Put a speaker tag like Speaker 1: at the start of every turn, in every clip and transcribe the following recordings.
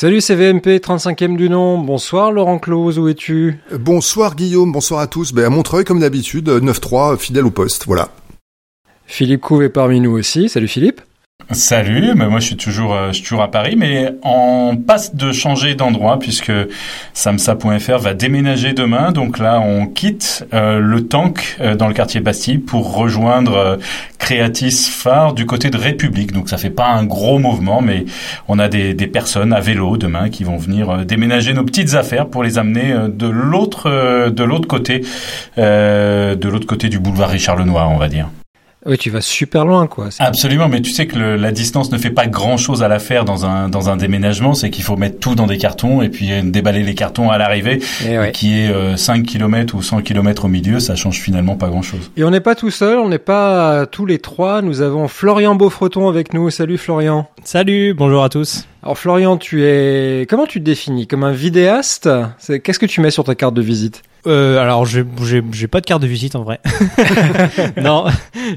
Speaker 1: Salut CVMP, 35e du nom. Bonsoir Laurent Close, où es-tu?
Speaker 2: Bonsoir Guillaume, bonsoir à tous. Ben, à Montreuil comme d'habitude, 9-3, fidèle au poste, voilà.
Speaker 1: Philippe Couve est parmi nous aussi. Salut Philippe.
Speaker 3: Salut, mais moi je suis toujours euh, je suis toujours à Paris, mais on passe de changer d'endroit puisque samsa.fr va déménager demain. Donc là, on quitte euh, le Tank euh, dans le quartier Bastille pour rejoindre Creatis Phare du côté de République. Donc ça fait pas un gros mouvement, mais on a des, des personnes à vélo demain qui vont venir déménager nos petites affaires pour les amener de l'autre de l'autre côté de l'autre côté du boulevard Richard Lenoir, on va dire.
Speaker 1: Oui, tu vas super loin, quoi.
Speaker 3: Absolument, mais tu sais que le, la distance ne fait pas grand-chose à la faire dans un dans un déménagement. C'est qu'il faut mettre tout dans des cartons et puis euh, déballer les cartons à l'arrivée, eh qui est euh, 5 km ou 100 km au milieu, ça change finalement pas grand-chose.
Speaker 1: Et on n'est pas tout seul, on n'est pas tous les trois. Nous avons Florian Beaufreton avec nous. Salut Florian.
Speaker 4: Salut, bonjour à tous.
Speaker 1: Alors Florian, tu es comment tu te définis? Comme un vidéaste? Qu'est-ce que tu mets sur ta carte de visite?
Speaker 4: Euh, alors j'ai j'ai pas de carte de visite en vrai. non,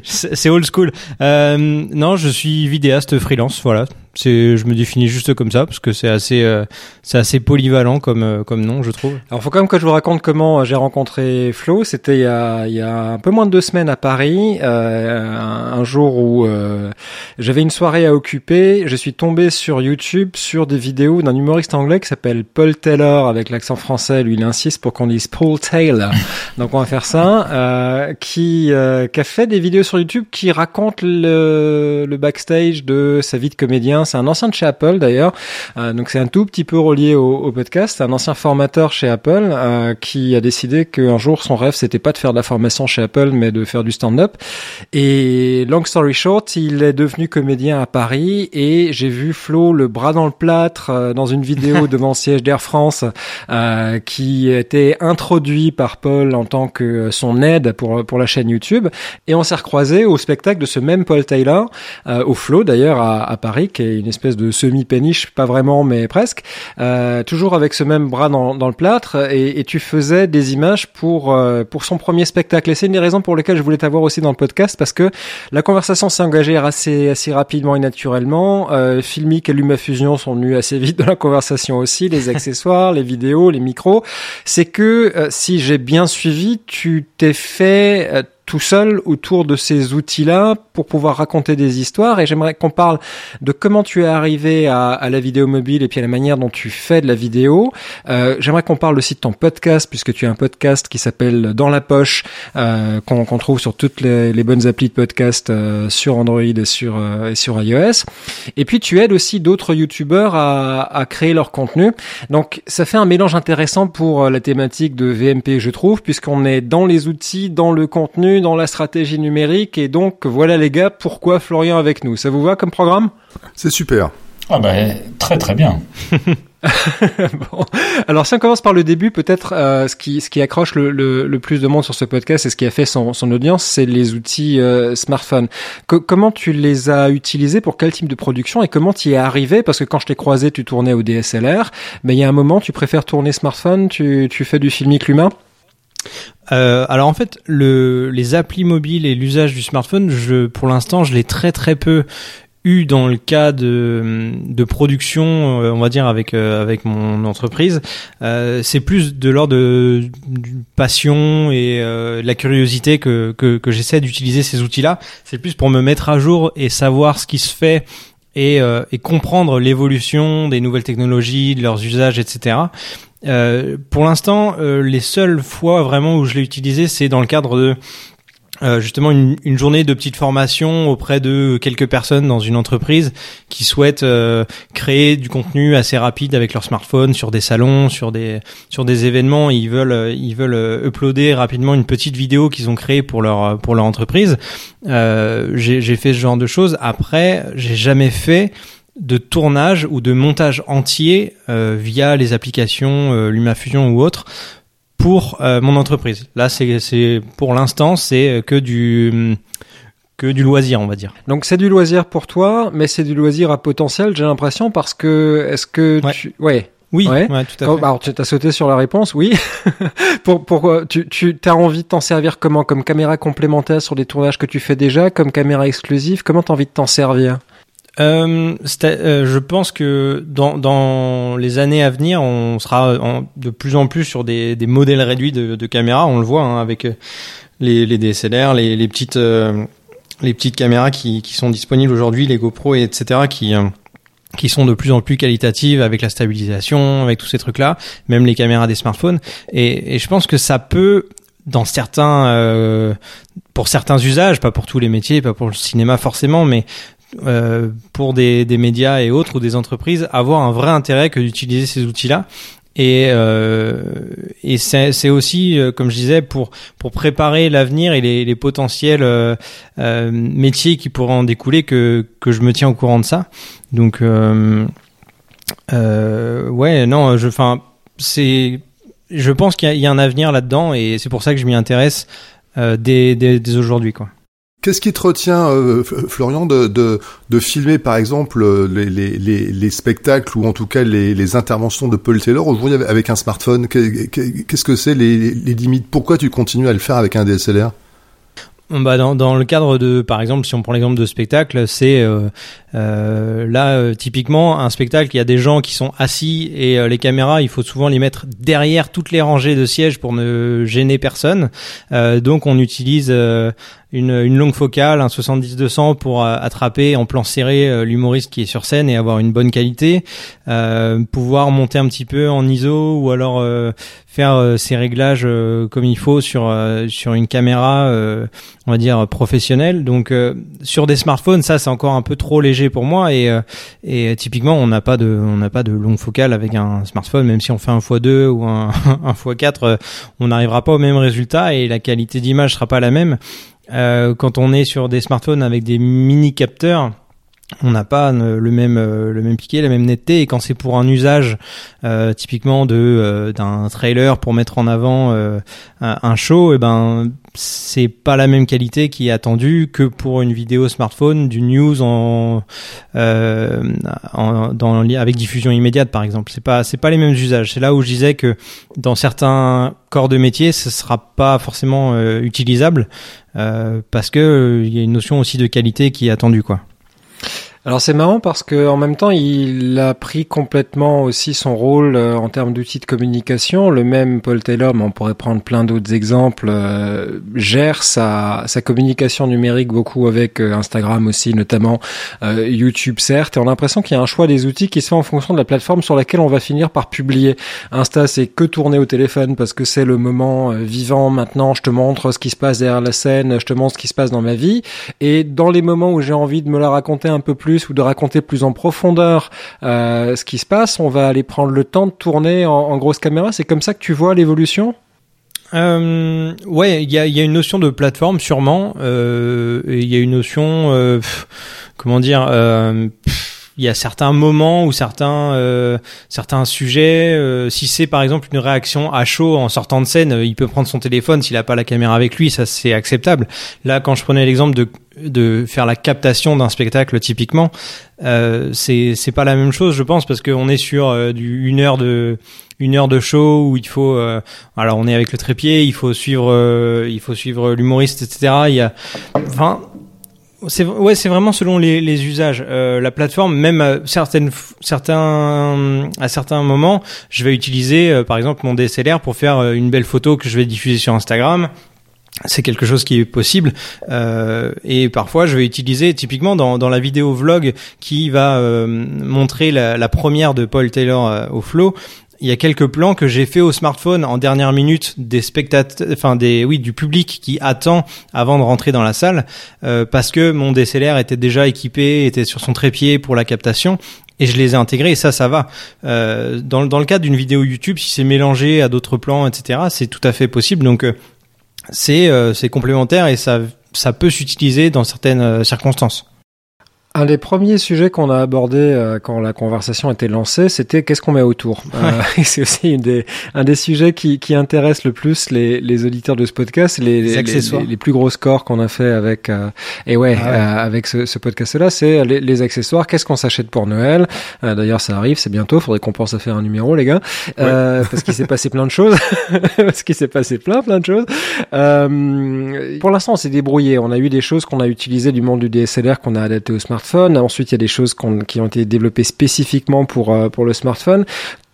Speaker 4: c'est old school. Euh, non, je suis vidéaste freelance, voilà. C'est, je me définis juste comme ça parce que c'est assez, euh, c'est assez polyvalent comme euh, comme nom, je trouve.
Speaker 1: Alors, faut quand même que je vous raconte comment euh, j'ai rencontré Flo. C'était il y a il y a un peu moins de deux semaines à Paris, euh, un, un, jour où j'avais une soirée à occuper. Je suis tombé sur YouTube sur des vidéos d'un humoriste anglais qui s'appelle Paul Taylor avec l'accent français. Lui, il insiste pour qu'on dise Paul Taylor. Donc, on va faire ça. qui qui a fait des vidéos sur YouTube qui racontent le, le backstage de sa vie de comédien c'est un ancien de chez Apple d'ailleurs. Euh, donc c'est un tout petit peu relié au, au podcast. C'est un ancien formateur chez Apple euh, qui a décidé qu'un jour son rêve c'était pas de faire de la formation chez Apple mais de faire du stand-up. Et long story short, il est devenu comédien à Paris et j'ai vu Flo le bras dans le plâtre euh, dans une vidéo devant le siège d'Air France euh, qui était introduit par Paul en tant que son aide pour pour la chaîne YouTube et on s'est recroisé au spectacle de ce même Paul Taylor euh, au Flo d'ailleurs à, à Paris qui est une espèce de semi-péniche, pas vraiment, mais presque, euh, toujours avec ce même bras dans, dans le plâtre, et, et, tu faisais des images pour euh, pour son premier spectacle. Et c'est une des raisons pour lesquelles je voulais t'avoir aussi dans le podcast, parce que la conversation s'est engagée assez assez rapidement et naturellement. Euh, Filmic et LumaFusion sont venus assez vite dans la conversation aussi, les accessoires, les vidéos, les micros. C'est que euh, si j'ai bien suivi, tu t'es fait euh, tout seul autour de ces outils-là pour pouvoir raconter des histoires. Et j'aimerais qu'on parle de comment tu es arrivé à, la vidéo mobile et puis à la manière dont tu fais de la vidéo. Euh, j'aimerais qu'on parle aussi de ton podcast, puisque tu as un podcast qui s'appelle Dans la poche, euh, qu'on qu trouve sur toutes les, bonnes applis de podcast euh, sur Android et sur, et sur iOS. Et puis tu aides aussi d'autres YouTubeurs à, créer leur contenu. Donc ça fait un mélange intéressant pour la thématique de VMP, je trouve, puisqu'on est dans les outils, dans le contenu, dans la stratégie numérique. Et donc, voilà les gars, pourquoi Florian avec nous? Ça vous va comme programme?
Speaker 2: C'est super.
Speaker 3: Ah ben, très très bien.
Speaker 1: bon. Alors si on commence par le début, peut-être euh, ce qui ce qui accroche le, le, le, plus de monde sur ce podcast et ce qui a fait son, son audience, c'est les outils euh, smartphone. Co comment tu les as utilisés pour quel type de production et comment tu y es arrivé? Parce que quand je t'ai croisé, tu tournais au DSLR, mais il y a un moment, tu préfères tourner smartphone, tu, tu fais du filmique humain?
Speaker 4: Euh, alors en fait, le, les applis mobiles et l'usage du smartphone, je, pour l'instant, je l'ai très très peu eu dans le cas de, de production, euh, on va dire avec euh, avec mon entreprise. Euh, c'est plus de l'ordre de, de, passion et euh, la curiosité que que, que j'essaie d'utiliser ces outils-là. C'est plus pour me mettre à jour et savoir ce qui se fait et, euh, et comprendre l'évolution des nouvelles technologies, de leurs usages, etc. Euh, pour l'instant, euh, les seules fois vraiment où je l'ai utilisé, c'est dans le cadre de euh, justement une, une, journée de petite formation auprès de quelques personnes dans une entreprise qui souhaitent euh, créer du contenu assez rapide avec leur smartphone sur des salons, sur des sur des événements. Ils veulent ils veulent uploader rapidement une petite vidéo qu'ils ont créée pour leur pour leur entreprise. Euh, j'ai fait ce genre de choses. Après, j'ai jamais fait de tournage ou de montage entier euh, via les applications euh, LumaFusion ou autres pour euh, mon entreprise. Là, c'est pour l'instant, c'est que du que du loisir, on va dire.
Speaker 1: Donc c'est du loisir pour toi, mais c'est du loisir à potentiel, j'ai l'impression, parce que est-ce que
Speaker 4: ouais.
Speaker 1: tu ouais
Speaker 4: oui, ouais. ouais. tout à
Speaker 1: fait. Alors, tu as sauté sur la réponse, oui. pour, pour, tu, tu as envie de t'en servir comment? Comme caméra complémentaire sur des tournages que tu fais déjà, comme caméra exclusive Comment tu as envie de t'en servir?
Speaker 4: Euh, euh, je pense que dans, dans les années à venir, on sera de plus en plus sur des, des modèles réduits de, caméras. On le voit hein, avec les, les DSLR, les, petites les petites caméras qui, qui sont disponibles aujourd'hui, les GoPro, etc., qui qui sont de plus en plus qualitatives avec la stabilisation, avec tous ces trucs-là, même les caméras des smartphones. Et, je pense que ça peut, dans certains, euh, pour certains usages, pas pour tous les métiers, pas pour le cinéma forcément, mais euh, pour des, des médias et autres ou des entreprises, avoir un vrai intérêt que d'utiliser ces outils-là. Et, euh, et c'est aussi, euh, comme je disais, pour pour préparer l'avenir et les, les potentiels euh, euh, métiers qui pourraient en découler que que je me tiens au courant de ça. Donc ouais, non, je, enfin, c'est, je pense qu'il y, y, a un avenir là-dedans et c'est pour ça que je m'y intéresse dès, dès, dès aujourd'hui, quoi.
Speaker 2: Qu'est-ce qui te retient, euh, Florian, de, de, de, filmer par exemple euh, les, les, les, les, spectacles ou en tout cas les, les interventions de Paul Taylor aujourd'hui avec un smartphone? Qu'est-ce que c'est les, les limites? Pourquoi tu continues à le faire avec un DSLR
Speaker 4: bah dans, dans le cadre de, par exemple, si on prend l'exemple de spectacle, c'est euh, euh, là euh, typiquement un spectacle, il y a des gens qui sont assis et euh, les caméras, il faut souvent les mettre derrière toutes les rangées de sièges pour ne gêner personne. donc on utilise une, une, longue focale, un 70-200 pour attraper en plan serré l'humoriste qui est sur scène et avoir une bonne qualité. pouvoir monter un petit peu en ISO ou alors faire ces réglages comme il faut sur sur une caméra, on va dire professionnelle. Donc sur des smartphones, ça c'est encore un peu trop léger pour moi et, euh, et typiquement on n'a pas de on n'a pas de longue focale avec un smartphone même si on fait un x2 ou un, un x4 euh, on n'arrivera pas au même résultat et la qualité d'image sera pas la même euh, quand on est sur des smartphones avec des mini capteurs on n'a pas le même le même piqué, la même netteté et quand c'est pour un usage euh, typiquement de euh, d'un trailer pour mettre en avant euh, un, show, et eh ben c'est pas la même qualité qui est attendue que pour une vidéo smartphone, du news en, en dans avec diffusion immédiate par exemple. C'est pas c'est pas les mêmes usages. C'est là où je disais que dans certains corps de métier, ce sera pas forcément utilisable parce que il y a une notion aussi de qualité qui est attendue quoi.
Speaker 1: Alors c'est marrant parce que en même temps il a pris complètement aussi son rôle euh, en termes d'outils de communication. Le même Paul Taylor, mais on pourrait prendre plein d'autres exemples, euh, gère sa, sa communication numérique beaucoup avec euh, Instagram aussi, notamment YouTube certes. Et on a l'impression qu'il y a un choix des outils qui se fait en fonction de la plateforme sur laquelle on va finir par publier. Insta c'est que tourner au téléphone parce que c'est le moment vivant maintenant. Je te montre ce qui se passe derrière la scène, je te montre ce qui se passe dans ma vie. Et dans les moments où j'ai envie de me la raconter un peu plus ou de raconter plus en profondeur euh, ce qui se passe, on va aller prendre le temps de tourner en, grosse caméra. C'est comme ça que tu vois l'évolution?
Speaker 4: Euh, ouais, il y a, une notion de plateforme sûrement. Euh, il y a une notion, comment dire. Il y a certains moments ou certains euh, certains sujets euh, si c'est par exemple une réaction à chaud en sortant de scène il peut prendre son téléphone s'il a pas la caméra avec lui ça c'est acceptable. Là quand je prenais l'exemple de de faire la captation d'un spectacle typiquement euh, c'est c'est pas la même chose je pense parce qu'on est sur euh, du une heure de une heure de show où il faut alors on est avec le trépied il faut suivre il faut suivre l'humoriste etc il y a enfin c'est ouais, c'est vraiment selon les, les usages. Euh, la plateforme, même à certaines certains à certains moments, je vais utiliser euh, par exemple mon DSLR pour faire euh, une belle photo que je vais diffuser sur Instagram. C'est quelque chose qui est possible euh, et parfois je vais utiliser typiquement dans, dans la vidéo vlog qui va montrer la, la, première de Paul Taylor au flow il y a quelques plans que j'ai fait au smartphone en dernière minute des spectateurs, enfin des oui du public qui attend avant de rentrer dans la salle euh, parce que mon DSLR était déjà équipé, était sur son trépied pour la captation et je les ai intégrés et ça ça va euh, dans dans le cadre d'une vidéo YouTube si c'est mélangé à d'autres plans etc c'est tout à fait possible donc euh, c'est euh, c'est complémentaire et ça ça peut s'utiliser dans certaines circonstances.
Speaker 1: Un des premiers sujets qu'on a abordé euh, quand la conversation était lancée, c'était qu'est-ce qu'on met autour. Euh, c'est aussi une des, un des sujets qui, qui intéresse le plus les, les auditeurs de ce podcast, les, les, accessoires. les, plus gros scores qu'on a fait avec euh, et ouais, ah avec ce, ce podcast-là, c'est les, accessoires. Qu'est-ce qu'on s'achète pour Noël D'ailleurs, ça arrive, c'est bientôt. Faudrait qu'on pense à faire un numéro, les gars, parce qu'il s'est passé plein de choses, parce qu'il s'est passé plein plein de choses. pour l'instant, on s'est débrouillé. On a eu des choses qu'on a utilisées du monde du DSLR qu'on a adapté au smartphone Ensuite, il y a des choses qui ont été développées spécifiquement pour pour le smartphone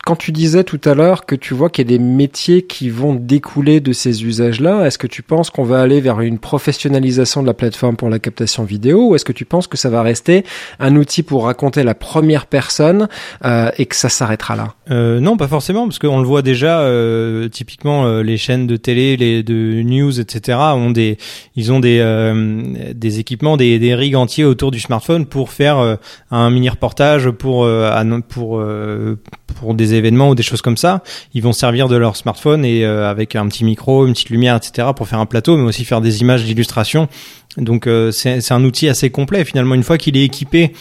Speaker 1: quand tu disais tout à l'heure que tu vois qu'il y a des métiers qui vont découler de ces usages-là, est-ce que tu penses qu'on va aller vers une professionnalisation de la plateforme pour la captation vidéo ou est-ce que tu penses que ça va rester un outil pour raconter la première personne euh, et que ça s'arrêtera là?
Speaker 4: Euh, Non, pas forcément, parce qu'on le voit déjà. Euh, typiquement, euh, les chaînes de télé, les de news, etc. ont des, ils ont des euh, des équipements, des, des rigs entiers autour du smartphone pour faire un mini reportage pour pour pour des événements ou des choses comme ça, ils vont servir de leur smartphone et euh, avec un petit micro, une petite lumière, etc. pour faire un plateau, mais aussi faire des images d'illustration. Donc euh, c'est un outil assez complet finalement. Une fois qu'il est équipé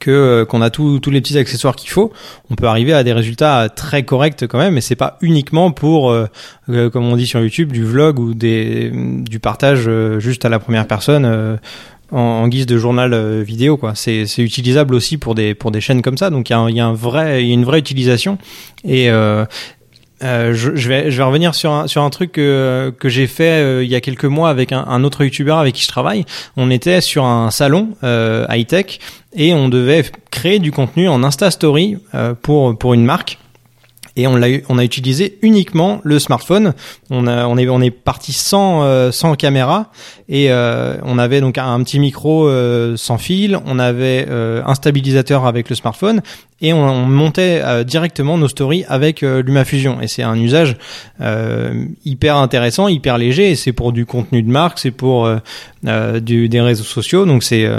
Speaker 4: que euh, qu'on a tous tous les petits accessoires qu'il faut, on peut arriver à des résultats très corrects quand même. Et c'est pas uniquement pour, comme on dit sur YouTube, du vlog ou des du partage juste à la première personne en, guise de journal euh, vidéo quoi. C'est utilisable aussi pour des pour des chaînes comme ça. Donc il y a, y a un vrai une vraie utilisation et euh, euh, je, je, vais, je vais revenir sur un, sur un truc que, que j'ai fait euh, il y a quelques mois avec un, un autre youtubeur avec qui je travaille. On était sur un salon euh, high tech et on devait créer du contenu en Insta Story pour pour une marque et on a utilisé uniquement le smartphone. On est parti sans euh, caméra. Et euh, on avait donc un, petit micro euh, sans fil, on avait un stabilisateur avec le smartphone. Et on, montait directement nos stories avec LumaFusion. Et c'est un usage hyper intéressant, hyper léger. Et c'est pour du contenu de marque, c'est pour du, des réseaux sociaux. Donc c'est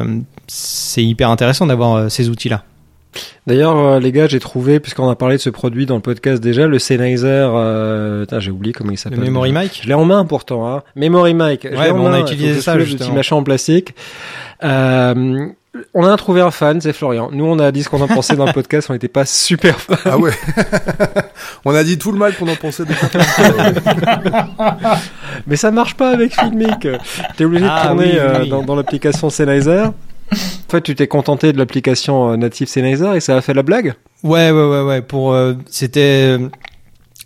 Speaker 4: c'est hyper intéressant d'avoir ces outils là.
Speaker 1: D'ailleurs, euh, les gars, j'ai trouvé, puisqu'on a parlé de ce produit dans le podcast déjà, le Sennheiser, euh, j'ai oublié comment il s'appelle.
Speaker 4: Le Memory Mic
Speaker 1: Je l'ai en main pourtant, hein. Memory Mic.
Speaker 4: Ouais, on a utilisé ça, justement.
Speaker 1: petit machin en plastique. Euh, on a trouvé un fan, c'est Florian. Nous, on a dit ce qu'on en pensait dans le podcast, on n'était pas super fans.
Speaker 2: Ah ouais. on a dit tout le mal qu'on en pensait. De
Speaker 1: Mais ça marche pas avec Filmic. T'es obligé de ah tourner euh, dans, dans l'application Sennheiser. En fait, tu t'es contenté de l'application euh, native Sennheiser et ça a fait la blague?
Speaker 4: Ouais, ouais, ouais, ouais. Pour euh, c'était euh,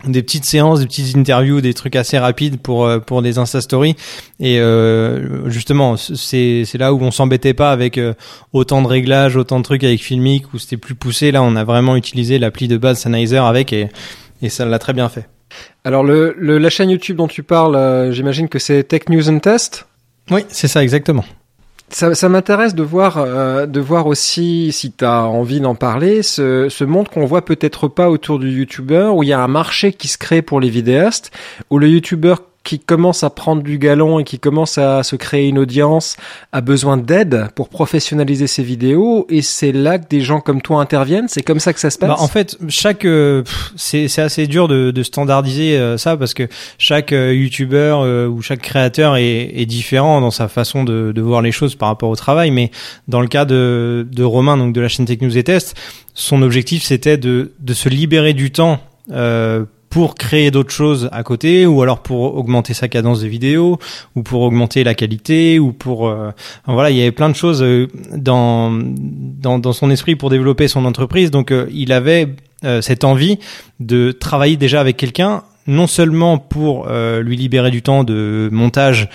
Speaker 4: des petites séances, des petites interviews, des trucs assez rapides pour pour des Insta Stories. Et justement, c'est c'est là où on s'embêtait pas avec autant de réglages, autant de trucs avec Filmic où c'était plus poussé. Là, on a vraiment utilisé l'appli de base Sennheiser avec et et ça l'a très bien fait.
Speaker 1: Alors le, le la chaîne YouTube dont tu parles, j'imagine que c'est Tech News and Test?
Speaker 4: Oui, c'est ça exactement.
Speaker 1: Ça, ça m'intéresse de voir, euh, de voir aussi, si tu as envie d'en parler, ce, ce monde qu'on voit peut-être pas autour du YouTuber, où il y a un marché qui se crée pour les vidéastes, où le YouTuber qui commence à prendre du galon et qui commence à se créer une audience a besoin d'aide pour professionnaliser ses vidéos. Et c'est là que des gens comme toi interviennent. C'est comme ça que ça se passe?
Speaker 4: bah, en fait chaque euh, c'est c'est assez dur de, de standardiser euh, ça parce que chaque euh, youtubeur euh, ou chaque créateur est, est, différent dans sa façon de, de voir les choses par rapport au travail. Mais dans le cas de de Romain donc de la chaîne Tech News et Test son objectif c'était de de se libérer du temps euh, pour créer d'autres choses à côté ou alors pour augmenter sa cadence de vidéo ou pour augmenter la qualité ou pour euh, voilà il y avait plein de choses euh, dans, dans dans son esprit pour développer son entreprise. Donc euh, il avait cette envie de travailler déjà avec quelqu'un non seulement pour lui libérer du temps de montage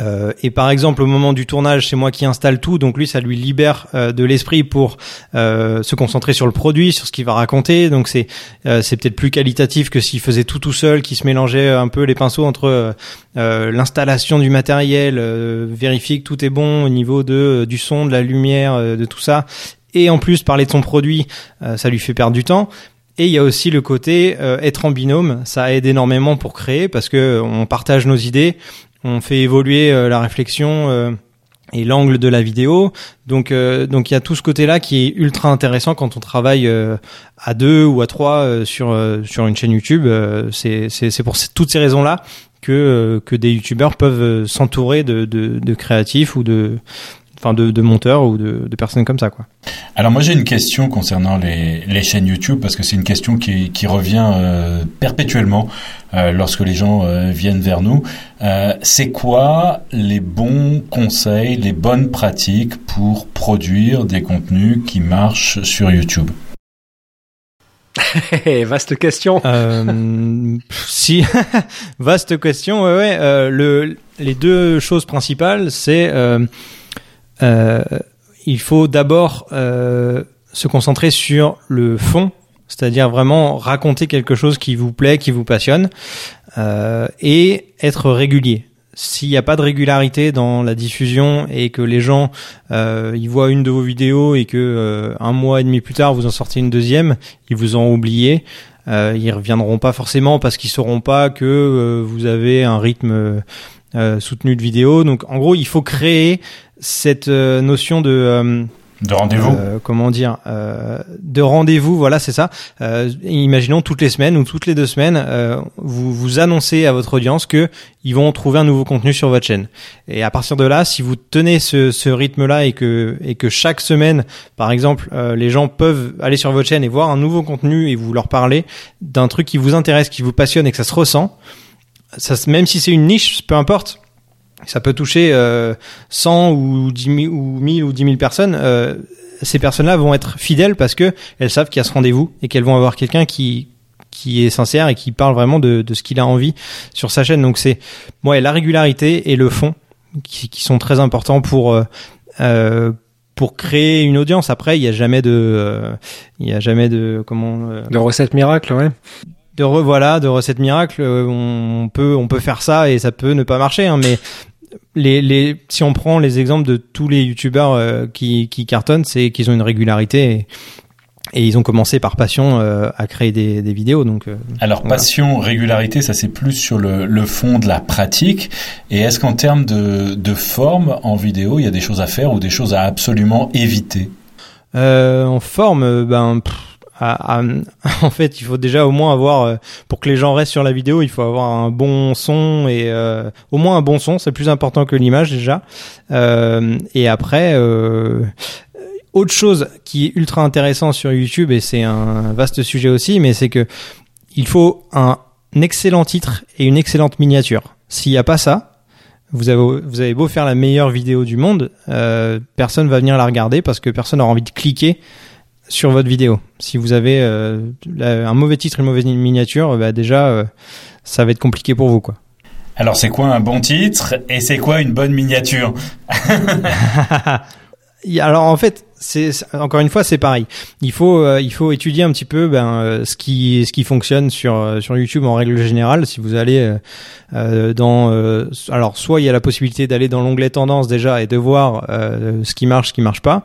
Speaker 4: euh, et par exemple au moment du tournage c'est moi qui installe tout donc lui ça lui libère euh, de l'esprit pour euh, se concentrer sur le produit sur ce qu'il va raconter. Donc c'est c'est peut-être plus qualitatif que s'il faisait tout tout seul qui se mélangeait un peu les pinceaux entre l'installation du matériel vérifier que tout est bon au niveau de du son de la lumière de tout ça. Et en plus parler de son produit ça lui fait perdre du temps. Et il y a aussi le côté être en binôme, ça aide énormément pour créer parce que on partage nos idées, on fait évoluer euh, la réflexion euh, et l'angle de la vidéo. Donc euh, donc il y a tout ce côté-là qui est ultra intéressant quand on travaille à deux ou à trois sur sur une chaîne YouTube. c'est c'est pour toutes ces raisons-là que que des youtubeurs peuvent s'entourer de de créatifs ou de enfin de, de monteurs ou de, de, personnes comme ça quoi.
Speaker 3: Alors moi j'ai une question concernant les, les chaînes YouTube parce que c'est une question qui, qui revient euh, perpétuellement euh, lorsque les gens euh, viennent vers nous. Euh, c'est quoi les bons conseils, les bonnes pratiques pour produire des contenus qui marchent sur YouTube?
Speaker 1: Vaste question.
Speaker 4: Euh, si, vaste question. Ouais, ouais. le, les deux choses principales, c'est euh, il faut d'abord euh, se concentrer sur le fond, c'est-à-dire vraiment raconter quelque chose qui vous plaît, qui vous passionne, euh, et être régulier. S'il n'y a pas de régularité dans la diffusion et que les gens euh, ils voient une de vos vidéos et que euh, un mois et demi plus tard vous en sortez une deuxième, ils vous ont oublié, euh, ils reviendront pas forcément parce qu'ils sauront pas que euh, vous avez un rythme euh, soutenu de vidéo. Donc en gros, il faut créer cette euh, notion de euh,
Speaker 3: De rendez-vous.
Speaker 4: euh, comment dire euh, de rendez-vous voilà c'est ça Euh, imaginons toutes les semaines ou toutes les deux semaines euh, vous vous annoncez à votre audience que ils vont trouver un nouveau contenu sur votre chaîne et à partir de là si vous tenez ce, ce rythme là et que et que chaque semaine par exemple euh, les gens peuvent aller sur votre chaîne et voir un nouveau contenu et vous leur parler d'un truc qui vous intéresse qui vous passionne et que ça se ressent ça même si c'est une niche peu importe ça peut toucher euh, 100 ou 10 000 ou 1000 ou 10 000 personnes. Euh, ces personnes-là vont être fidèles parce que elles savent qu'il y a ce rendez-vous et qu'elles vont avoir quelqu'un qui qui est sincère et qui parle vraiment de, de ce qu'il a envie sur sa chaîne. Donc c'est ouais la régularité et le fond qui, qui sont très importants pour euh, euh, pour créer une audience. Après, il y a jamais de euh, il y a jamais de comment euh,
Speaker 1: De recettes miracles, ouais.
Speaker 4: de re, voilà de recettes miracles euh, on peut on peut faire ça et ça peut ne pas marcher hein, mais les, les si on prend les exemples de tous les youtubeurs euh, qui qui cartonnent c'est qu'ils ont une régularité et, et ils ont commencé par passion euh, à créer des, des vidéos donc euh,
Speaker 3: Alors
Speaker 4: Voilà.
Speaker 3: passion, régularité, ça c'est plus sur le, le fond de la pratique. Et est-ce qu'en termes de, de forme en vidéo, il y a des choses à faire ou des choses à absolument éviter?
Speaker 4: Euh, en forme, euh, ben, pff, en fait, il faut déjà au moins avoir, euh, pour que les gens restent sur la vidéo, il faut avoir un bon son et euh, au moins un bon son, c'est plus important que l'image déjà. Euh, et après, euh, autre chose qui est ultra intéressant sur YouTube et c'est un vaste sujet aussi, mais c'est que il faut un excellent titre et une excellente miniature. S'il n'y a pas ça, vous avez, vous avez beau faire la meilleure vidéo du monde, euh, personne va venir la regarder parce que personne n'aura envie de cliquer sur votre vidéo. Si vous avez euh, la- un mauvais titre, une mauvaise miniature, bah déjà, euh, ça va être compliqué pour vous, quoi.
Speaker 3: Alors c'est quoi un bon titre et c'est quoi une bonne miniature?
Speaker 4: Alors en fait, c'est encore une fois, c'est pareil. Il faut euh, il faut étudier un petit peu ben euh, ce qui ce qui fonctionne sur euh, sur YouTube en règle générale. Si vous allez euh, dans alors soit il y a la possibilité d'aller dans l'onglet tendance déjà et de voir ce qui marche, ce qui marche pas,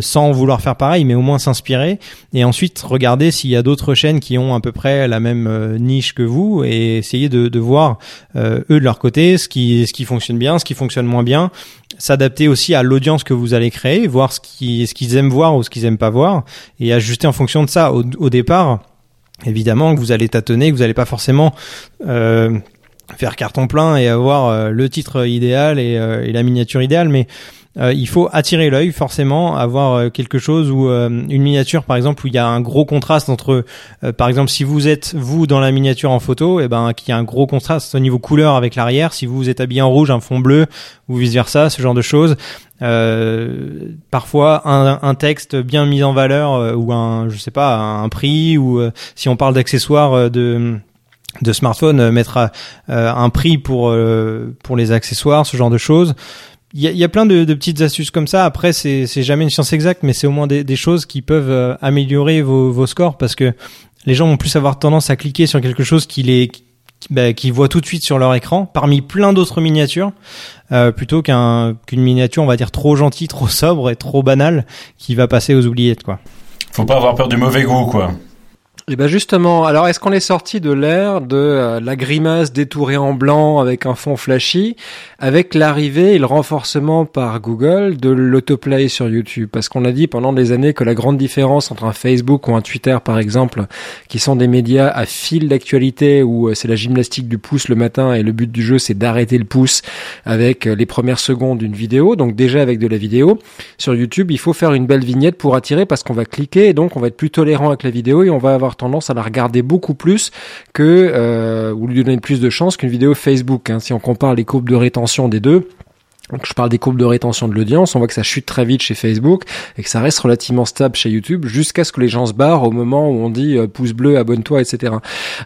Speaker 4: sans vouloir faire pareil, mais au moins s'inspirer et ensuite regarder s'il y a d'autres chaînes qui ont à peu près la même niche que vous et essayer de, de voir eux de leur côté ce qui ce qui fonctionne bien, ce qui fonctionne moins bien s'adapter aussi à l'audience que vous allez créer, voir ce qui ce qu'ils aiment voir ou ce qu'ils aiment pas voir et ajuster en fonction de ça au, au départ. Évidemment que vous allez tâtonner, que vous n'allez pas forcément euh, faire carton plein et avoir euh, le titre idéal et, euh, et la miniature idéale, mais euh, il faut attirer l'œil forcément, avoir euh, quelque chose où euh, une miniature par exemple où il y a un gros contraste entre, euh, par exemple si vous êtes vous dans la miniature en photo, et ben qu'il y a un gros contraste au niveau couleur avec l'arrière. Si vous êtes habillé en rouge, un fond bleu ou vice versa, ce genre de choses. Euh, parfois un, un texte bien mis en valeur euh, ou un, je sais pas, un prix ou euh, si on parle d'accessoires euh, de de smartphone, euh, mettre un prix pour pour les accessoires, ce genre de choses. Il y y a plein de, de petites astuces comme ça. Après, c'est jamais une science exacte, mais c'est au moins des, des choses qui peuvent euh, améliorer vos, vos scores parce que les gens vont plus avoir tendance à cliquer sur quelque chose qui les bah, voient tout de suite sur leur écran, parmi plein d'autres miniatures, euh, plutôt qu'un qu'une miniature, on va dire trop gentille, trop sobre et trop banale, qui va passer aux oubliettes, quoi.
Speaker 3: Faut pas avoir peur du mauvais goût, quoi.
Speaker 1: Et ben justement, alors est-ce qu'on est sorti de l'ère de euh, la grimace détourée en blanc avec un fond flashy, avec l'arrivée et le renforcement par Google de l'autoplay sur YouTube. Parce qu'on a dit pendant des années que la grande différence entre un Facebook ou un Twitter par exemple, qui sont des médias à fil d'actualité où euh, c'est la gymnastique du pouce le matin et le but du jeu c'est d'arrêter le pouce avec euh, les premières secondes d'une vidéo, donc déjà avec de la vidéo, sur YouTube il faut faire une belle vignette pour attirer parce qu'on va cliquer et donc on va être plus tolérant avec la vidéo et on va avoir tendance à la regarder beaucoup plus que euh, ou lui donner plus de chance qu'une vidéo Facebook. hein. Si on compare les courbes de rétention des deux. Donc je parle des courbes de rétention de l'audience, on voit que ça chute très vite chez Facebook et que ça reste relativement stable chez YouTube jusqu'à ce que les gens se barrent au moment où on dit euh, pouce bleu, abonne-toi, etc.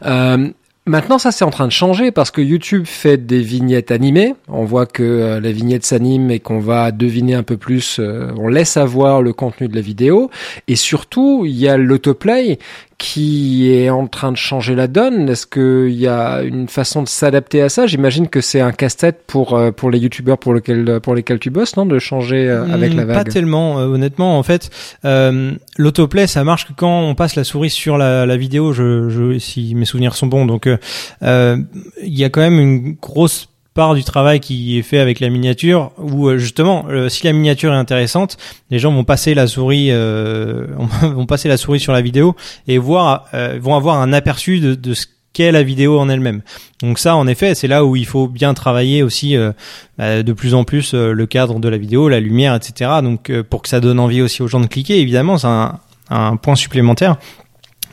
Speaker 1: Euh, Maintenant, ça c'est en train de changer parce que YouTube fait des vignettes animées. On voit que euh, la vignette s'anime et qu'on va deviner un peu plus. euh, on laisse avoir le contenu de la vidéo. Et surtout, il y a l'autoplay qui est en train de changer la donne. Est-ce qu'il y a une façon de s'adapter à ça? J'imagine que c'est un casse-tête pour euh, pour les youtubeurs pour lequel pour lesquels tu bosses, non? De changer euh, avec
Speaker 4: Hmm,
Speaker 1: la
Speaker 4: Pas
Speaker 1: vague.
Speaker 4: tellement, euh, honnêtement. En fait, euh, l'autoplay, ça marche que quand on passe la souris sur la, la vidéo. Je, je, si mes souvenirs sont bons, donc euh, il y a quand même une grosse part du travail qui est fait avec la miniature où euh, justement euh, si la miniature est intéressante les gens vont passer la souris euh, vont passer la souris sur la vidéo et voir euh, vont avoir un aperçu de, ce qu'est la vidéo en elle-même. Donc ça en effet c'est là où il faut bien travailler aussi euh, bah, de plus en plus le cadre de la vidéo la lumière etc donc pour que ça donne envie aussi aux gens de cliquer évidemment c'est un point supplémentaire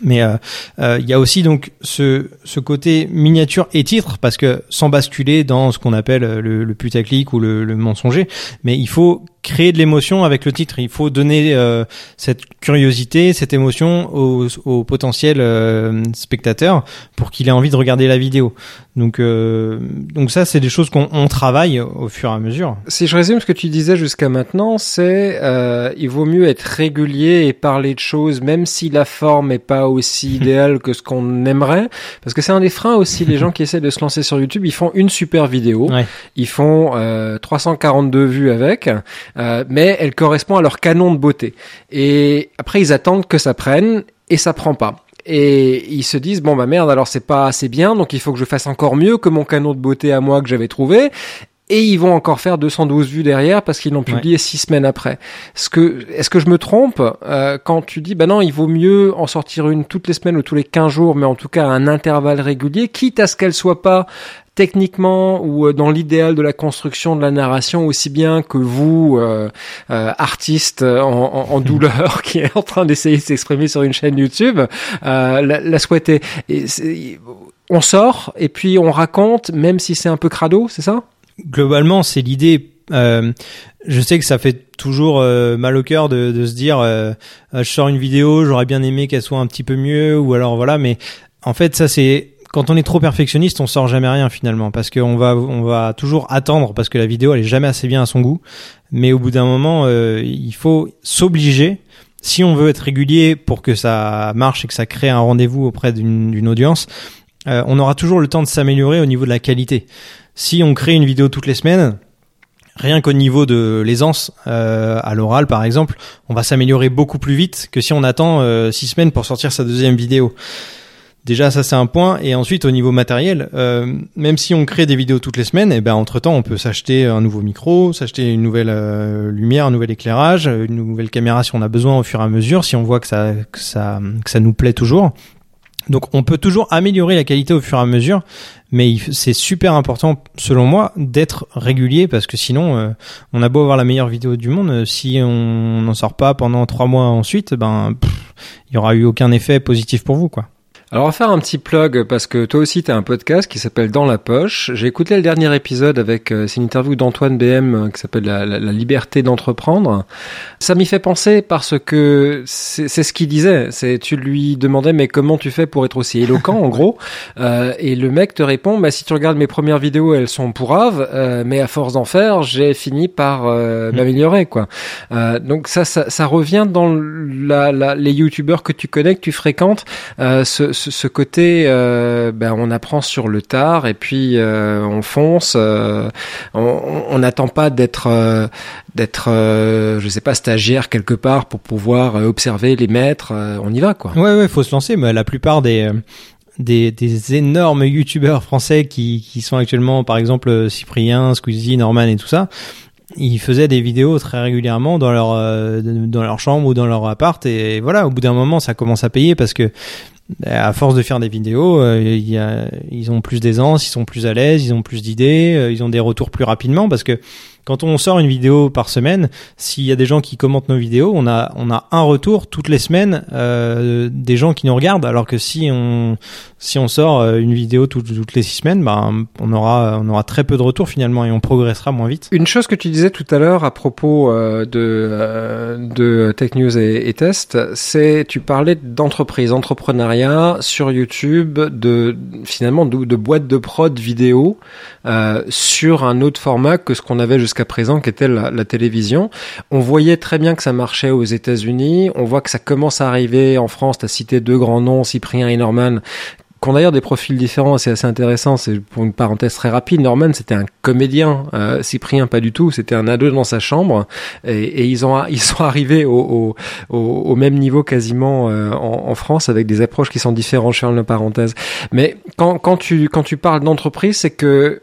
Speaker 4: mais euh, euh, il y a aussi donc ce, côté miniature et titre parce que sans basculer dans ce qu'on appelle euh, le, le putaclic ou le, le mensonger, mais il faut créer de l'émotion avec le titre. Il faut donner euh, cette curiosité, cette émotion au, au potentiel euh, spectateur pour qu'il ait envie de regarder la vidéo. Donc euh, donc ça c'est des choses qu'on on travaille au fur et à mesure.
Speaker 1: Si je résume ce que tu disais jusqu'à maintenant, c'est euh, il vaut mieux être régulier et parler de choses, même si la forme est pas aussi idéale que ce qu'on aimerait, parce que c'est un des freins aussi. Les gens qui essaient de se lancer sur YouTube, ils font une super vidéo,
Speaker 4: Ouais.
Speaker 1: ils font euh, 342 vues avec, euh, mais elle correspond à leur canon de beauté. Et après, ils attendent que ça prenne et ça prend pas. Et ils se disent bon bah merde alors c'est pas assez bien donc il faut que je fasse encore mieux que mon canon de beauté à moi que j'avais trouvé et ils vont encore faire 212 vues derrière parce qu'ils l'ont publié six semaines après. Ce que, est-ce que je me trompe euh, quand tu dis, bah non, il vaut mieux en sortir une toutes les semaines ou tous les 15 jours, mais en tout cas à un intervalle régulier, quitte à ce qu'elle soit pas techniquement ou euh, dans l'idéal de la construction de la narration aussi bien que vous, euh, euh, artiste en, en, en douleur qui est en train d'essayer de s'exprimer sur une chaîne YouTube, euh, la, la souhaiter. Et on sort et puis on raconte, même si c'est un peu crado, c'est ça?
Speaker 4: Globalement, c'est l'idée. Euh, je sais que ça fait toujours euh, mal au cœur de, de se dire, euh, euh, je sors une vidéo, j'aurais bien aimé qu'elle soit un petit peu mieux, ou alors voilà. Mais en fait, ça c'est quand on est trop perfectionniste, on sort jamais rien finalement, parce qu'on va on va toujours attendre, parce que la vidéo elle est jamais assez bien à son goût. Mais au bout d'un moment, euh, il faut s'obliger. Si on veut être régulier pour que ça marche et que ça crée un rendez-vous auprès d'une d'une audience, euh, on aura toujours le temps de s'améliorer au niveau de la qualité. Si on crée une vidéo toutes les semaines, rien qu'au niveau de l'aisance euh, à l'oral par exemple, on va s'améliorer beaucoup plus vite que si on attend euh, six semaines pour sortir sa deuxième vidéo. Déjà ça c'est un point et ensuite au niveau matériel, même si on crée des vidéos toutes les semaines, et ben entre temps on peut s'acheter un nouveau micro, s'acheter une nouvelle lumière, un nouvel éclairage, une nouvelle caméra si on a besoin au fur et à mesure, si on voit que ça nous plaît toujours. Donc on peut toujours améliorer la qualité au fur et à mesure, mais c'est super important selon moi d'être régulier parce que sinon euh, on a beau avoir la meilleure vidéo du monde, euh, si on n'en sort pas pendant trois mois ensuite, ben il y aura eu aucun effet positif pour vous quoi.
Speaker 1: Alors on va faire un petit plug parce que toi aussi tu as un podcast qui s'appelle Dans la poche. J'ai écouté le dernier épisode avec euh, c'est une interview d'Antoine BM euh, qui s'appelle la, la- la liberté d'entreprendre. Ça m'y fait penser parce que c'est ce qu'il disait. C'est tu lui demandais mais comment tu fais pour être aussi éloquent en gros? Euh, et le mec te répond bah si tu regardes mes premières vidéos elles sont pourraves euh, mais à force d'en faire j'ai fini par euh,
Speaker 4: Mm.
Speaker 1: m'améliorer quoi. Euh, donc ça, ça ça revient dans la, la, les youtubeurs que tu connais que tu fréquentes euh, ce, ce, côté, euh, ben, on apprend sur le tard et puis euh, on fonce. euh, on n'attend pas d'être, d'être, je sais pas, stagiaire quelque part pour pouvoir observer les maîtres. on y va, quoi.
Speaker 4: Ouais ouais, faut se lancer. Mais la plupart des des, des énormes youtubeurs français qui, sont actuellement, par exemple, Cyprien, Squeezie, Norman et tout ça, ils faisaient des vidéos très régulièrement dans leur dans leur chambre ou dans leur appart et voilà au bout d'un moment ça commence à payer parce que à force de faire des vidéos euh, y a, ils ont plus d'aisance ils sont plus à l'aise ils ont plus d'idées euh, ils ont des retours plus rapidement parce que quand on sort une vidéo par semaine, s'il y a des gens qui commentent nos vidéos, on a on a un retour toutes les semaines euh, des gens qui nous regardent. Alors que si on si on sort euh, une vidéo toutes, toutes les six semaines, ben on aura on aura très peu de retours finalement et on progressera moins vite.
Speaker 1: Une chose que tu disais tout à l'heure à propos euh, de de Tech News et, et Test, c'est tu parlais d'entreprise, entrepreneuriat sur YouTube, de finalement de, de boîtes de prod vidéo sur un autre format que ce qu'on avait jusqu'à présent, qui était la, télévision. On voyait très bien que ça marchait aux États-Unis. On voit que ça commence à arriver en France. Tu as cité deux grands noms, Cyprien et Norman, qui ont d'ailleurs des profils différents, c'est assez intéressant. C'est pour une parenthèse très rapide. Norman, c'était un comédien. Euh, Cyprien, pas du tout. C'était un ado dans sa chambre, et, ils ont ils sont arrivés au, au, même niveau quasiment euh, en, France avec des approches qui sont différentes. Je la parenthèse. Mais quand quand tu quand tu parles d'entreprise, c'est que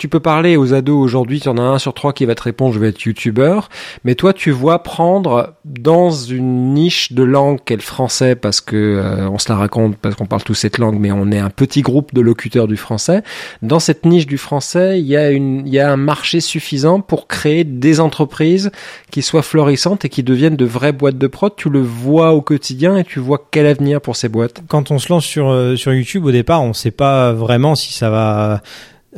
Speaker 1: tu peux parler aux ados aujourd'hui, tu en as un sur trois qui va te répondre je vais être youtubeur, mais toi tu vois prendre dans une niche de langue qu'est le français parce que euh, on se la raconte parce qu'on parle tous cette langue mais on est un petit groupe de locuteurs du français. Dans cette niche du français, il y a une il y a un marché suffisant pour créer des entreprises qui soient florissantes et qui deviennent de vraies boîtes de prod, tu le vois au quotidien et tu vois quel avenir pour ces boîtes?
Speaker 4: Quand on se lance sur euh, sur YouTube au départ, on sait pas vraiment si ça va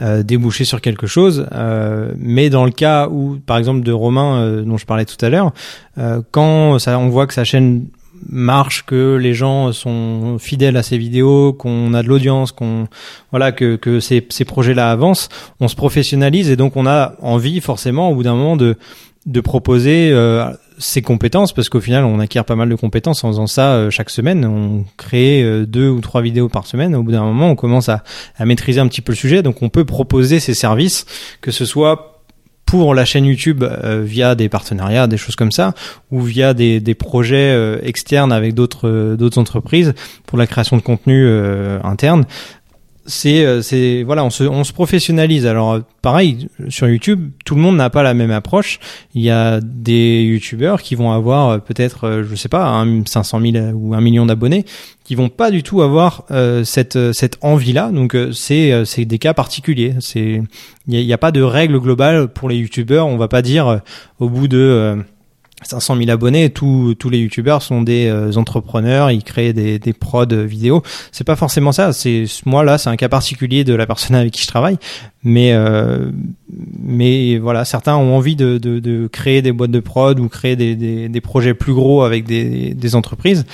Speaker 4: euh, déboucher sur quelque chose. Euh, mais dans le cas où, par exemple, de Romain euh, dont je parlais tout à l'heure, euh, quand ça, on voit que sa chaîne marche, que les gens sont fidèles à ses vidéos, qu'on a de l'audience, qu'on voilà que que ces, ces projets-là avancent, on se professionnalise et donc on a envie forcément au bout d'un moment de de proposer euh, ses compétences parce qu'au final on acquiert pas mal de compétences en faisant ça euh, chaque semaine. On crée euh, deux ou trois vidéos par semaine. Au bout d'un moment on commence à, à, maîtriser un petit peu le sujet. Donc on peut proposer ces services que ce soit pour la chaîne YouTube euh, via des partenariats des choses comme ça ou via des, des projets externes avec d'autres d'autres entreprises pour la création de contenu interne c'est euh, c'est voilà on se on se professionnalise. Alors pareil sur YouTube tout le monde n'a pas la même approche. Il y a des youtubeurs qui vont avoir euh, peut-être euh, je sais pas un 500 000 ou un million d'abonnés qui vont pas du tout avoir euh, cette cette envie là donc c'est c'est des cas particuliers. C'est il y a, a, pas de règle globale pour les youtubeurs. On va pas dire au bout de 500 000 abonnés, tous tous les youtubeurs sont des euh, entrepreneurs, ils créent des, des prods vidéo. C'est pas forcément ça. C'est moi là, c'est un cas particulier de la personne avec qui je travaille, mais euh, mais voilà, certains ont envie de, de, de, créer des boîtes de prod ou créer des, des, des projets plus gros avec des, des entreprises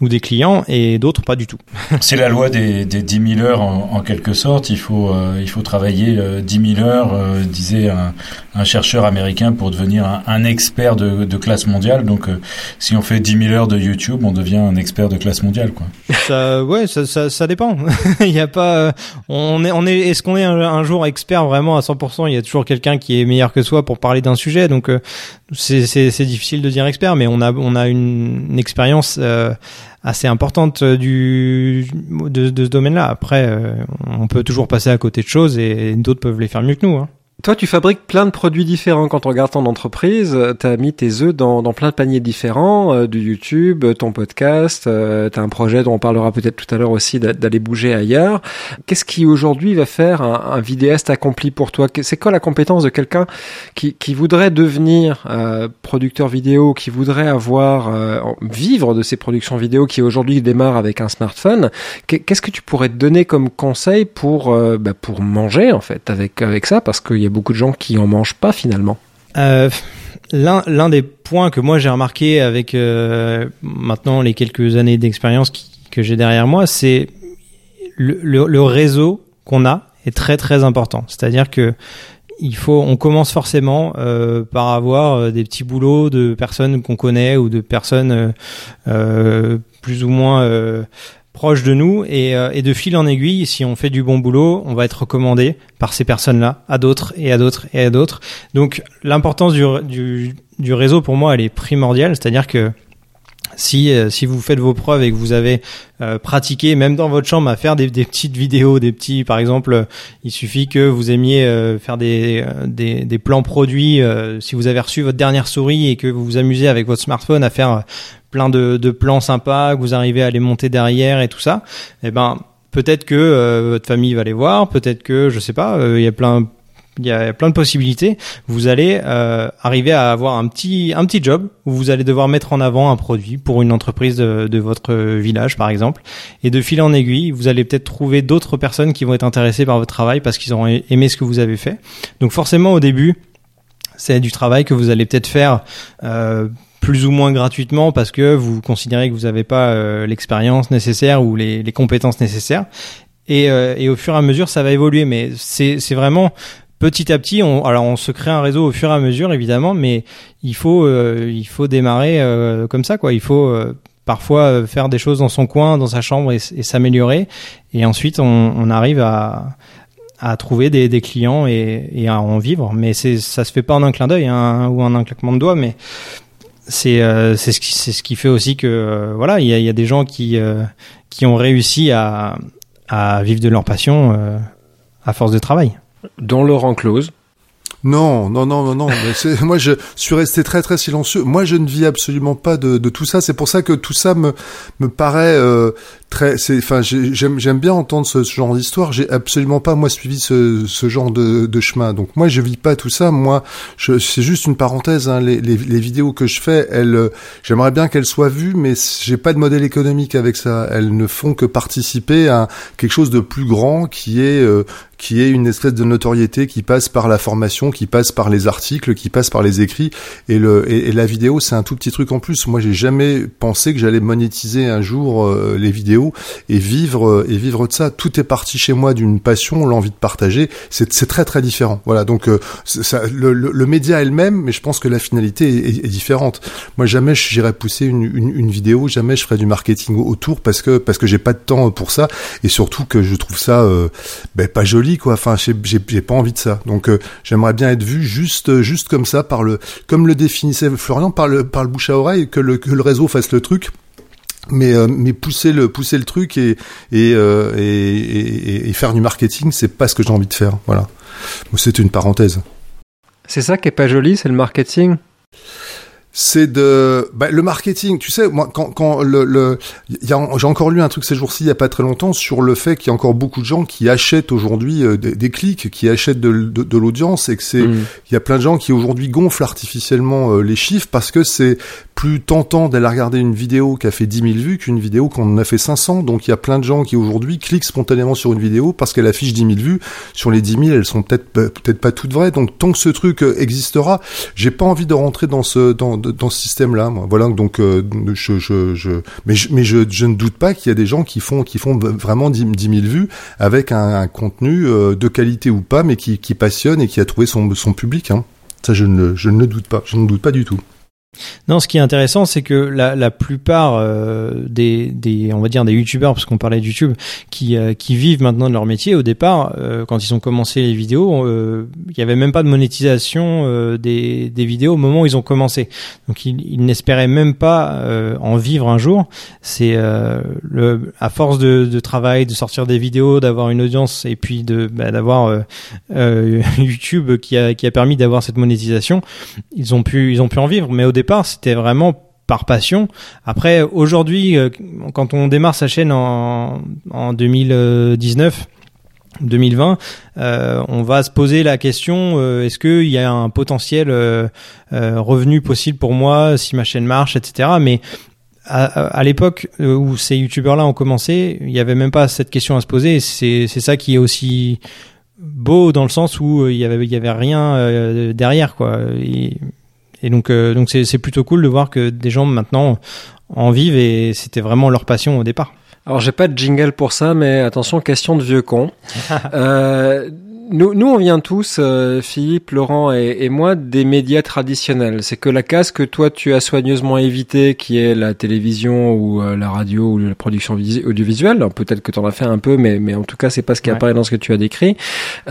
Speaker 4: ou des clients, et d'autres pas du tout.
Speaker 3: C'est la loi des, des 10 000 heures en, en quelque sorte. Il faut euh, il faut travailler euh, 10 000 heures, euh, disait un, un, chercheur américain, pour devenir un, un expert de, de, classe mondiale. Donc euh, si on fait 10 000 heures de YouTube, on devient un expert de classe mondiale, quoi.
Speaker 4: Ça, ouais, ça, ça, ça dépend. Il y a pas, on est on est, est-ce qu'on est un, un jour expert vraiment à 100% Il y a toujours quelqu'un qui est meilleur que soi pour parler d'un sujet, donc euh, c'est difficile de dire expert, mais on a on a une, expérience euh, assez importante du de, ce domaine-là. Après, euh, on peut toujours passer à côté de choses et d'autres peuvent les faire mieux que nous. Hein.
Speaker 1: Toi, tu fabriques plein de produits différents quand on regarde ton entreprise. Tu as mis tes œufs dans, plein de paniers différents, euh, du YouTube, ton podcast. Euh, tu as un projet dont on parlera peut-être tout à l'heure aussi d'aller bouger ailleurs. Qu'est-ce qui aujourd'hui va faire un, vidéaste accompli pour toi? C'est quoi la compétence de quelqu'un qui, voudrait devenir euh, producteur vidéo, qui voudrait avoir euh, vivre de ses productions vidéo, qui aujourd'hui démarre avec un smartphone? Qu'est-ce que tu pourrais te donner comme conseil pour euh, bah, pour manger en fait avec avec ça? Parce qu'il y a beaucoup de gens qui en mangent pas finalement.
Speaker 4: Euh, l'un des points que moi j'ai remarqué avec euh, maintenant les quelques années d'expérience que j'ai derrière moi, c'est le, réseau qu'on a est très très important. C'est-à-dire que il faut, on commence forcément euh, par avoir des petits boulots de personnes qu'on connaît ou de personnes plus ou moins proche de nous et, euh, et, de fil en aiguille, si on fait du bon boulot, on va être recommandé par ces personnes-là à d'autres et à d'autres et à d'autres. Donc l'importance du, réseau pour moi, elle est primordiale, c'est-à-dire que si, euh, si vous faites vos preuves et que vous avez euh, pratiqué, même dans votre chambre, à faire des, des, petites vidéos, des petits, par exemple, il suffit que vous aimiez euh, faire des, des, des, plans produits. si vous avez reçu votre dernière souris et que vous vous amusez avec votre smartphone à faire plein de, de, plans sympas, que vous arrivez à les monter derrière et tout ça, eh ben peut-être que votre famille va les voir, peut-être que je sais pas, il y a plein il y a plein de possibilités. Vous allez euh, arriver à avoir un petit un petit job où vous allez devoir mettre en avant un produit pour une entreprise de, de votre village par exemple et de fil en aiguille, vous allez peut-être trouver d'autres personnes qui vont être intéressées par votre travail parce qu'ils auront aimé ce que vous avez fait. Donc forcément au début, c'est du travail que vous allez peut-être faire euh, plus ou moins gratuitement parce que vous considérez que vous n'avez pas euh, l'expérience nécessaire ou les, les compétences nécessaires. Et, euh, et, au fur et à mesure, ça va évoluer. Mais c'est vraiment petit à petit. On, alors, on se crée un réseau au fur et à mesure, évidemment, mais il faut, euh, il faut démarrer comme ça, quoi. Il faut parfois faire des choses dans son coin, dans sa chambre et, s'améliorer. Et ensuite, on, arrive à, à trouver des, clients et, à en vivre. Mais c'est ça se fait pas en un clin d'œil hein, ou en un claquement de doigts, mais c'est euh, c'est ce qui fait aussi que euh, voilà il y a, y a des gens qui euh, qui ont réussi à à vivre de leur passion à force de travail.
Speaker 1: Dans Laurent Close,
Speaker 2: non, non, non, non, non. Moi, je suis resté très, très silencieux. Moi, je ne vis absolument pas de, de tout ça. C'est pour ça que tout ça me me paraît euh, très. C'est, enfin, j'aime j'aime bien entendre ce, genre d'histoire. J'ai absolument pas moi suivi ce, ce genre de, de chemin. Donc moi, je vis pas tout ça. Moi, je, c'est juste une parenthèse. Hein. Les, les, les, vidéos que je fais, elles, j'aimerais bien qu'elles soient vues, mais j'ai pas de modèle économique avec ça. Elles ne font que participer à quelque chose de plus grand qui est euh, qui est une espèce de notoriété qui passe par la formation, qui passe par les articles, qui passe par les écrits. Et, le, et, la vidéo, c'est un tout petit truc en plus. Moi, j'ai jamais pensé que j'allais monétiser un jour euh, les vidéos et vivre euh, et vivre de ça. Tout est parti chez moi d'une passion, l'envie de partager. C'est très très différent. Voilà. Donc euh, ça, le, le, média elle-même, mais je pense que la finalité est, est, différente. Moi, jamais j'irais pousser une, une, une, vidéo, jamais je ferais du marketing autour parce que parce que j'ai pas de temps pour ça et surtout que je trouve ça ben, pas joli Enfin, j'ai pas envie de ça. Donc, euh, j'aimerais bien être vu juste, juste comme ça, par le, comme le définissait Florian, par le, par le bouche à oreille, que le, que le réseau fasse le truc. Mais euh, mais pousser le pousser le truc et et, euh, et, et, faire du marketing c'est pas ce que j'ai envie de faire. Voilà. C'est une parenthèse.
Speaker 1: C'est ça qui est pas joli c'est le marketing?
Speaker 2: C'est de bah, le marketing. Tu sais, moi, quand, quand le, le j'ai encore lu un truc ces jours-ci, il y a pas très longtemps, sur le fait qu'il y a encore beaucoup de gens qui achètent aujourd'hui euh, des, clics, qui achètent de, de, l'audience, et que c'est, mmh. il y a plein de gens qui aujourd'hui gonflent artificiellement euh, les chiffres parce que c'est plus tentant d'aller regarder une vidéo qui a fait 10 000 vues qu'une vidéo qu'on en a fait 500. Donc il y a plein de gens qui aujourd'hui cliquent spontanément sur une vidéo parce qu'elle affiche 10 000 vues. Sur les 10 000, elles sont peut-être peut-être pas toutes vraies. Donc tant que ce truc euh, existera, j'ai pas envie de rentrer dans ce dans, dans ce système-là. Voilà. Donc euh, je, je, je mais je, mais je, je ne doute pas qu'il y a des gens qui font qui font vraiment 10, 000 vues avec un, contenu euh, de qualité ou pas, mais qui, qui passionne et qui a trouvé son son public. Hein. Ça, je ne, je ne doute pas. Je ne doute pas du tout.
Speaker 4: Non, ce qui est intéressant, c'est que la, la plupart euh, des, des, on va dire des youtubeurs, parce qu'on parlait de YouTube, qui, euh, qui vivent maintenant de leur métier, au départ, euh, quand ils ont commencé les vidéos, il n'y avait même pas de monétisation des, des vidéos au moment où ils ont commencé. Donc ils, ils n'espéraient même pas en vivre un jour. C'est le, à force de, de, travail, de sortir des vidéos, d'avoir une audience et puis de bah, d'avoir YouTube qui a, qui a permis d'avoir cette monétisation, ils ont pu ils ont pu en vivre. Mais au c'était vraiment par passion. Après, aujourd'hui, euh, quand on démarre sa chaîne en, en 2019, 2020, euh, on va se poser la question euh, est-ce qu'il y a un potentiel revenu possible pour moi si ma chaîne marche, etc. Mais à, l'époque où ces youtubeurs-là ont commencé, il n'y avait même pas cette question à se poser. C'est ça qui est aussi beau dans le sens où il y avait il y avait rien derrière quoi. Donc, euh, donc c'est plutôt cool de voir que des gens maintenant en vivent et c'était vraiment leur passion au départ.
Speaker 1: Alors j'ai pas de jingle pour ça, mais attention, question de vieux con. euh, nous, nous, on vient tous, euh, Philippe, Laurent et, et, moi, des médias traditionnels. C'est que la casse que toi tu as soigneusement évité, qui est la télévision ou euh, la radio ou la production audiovisuelle. Peut-être que tu en as fait un peu, mais, mais en tout cas, c'est pas ce qui apparaît dans ce que tu as décrit.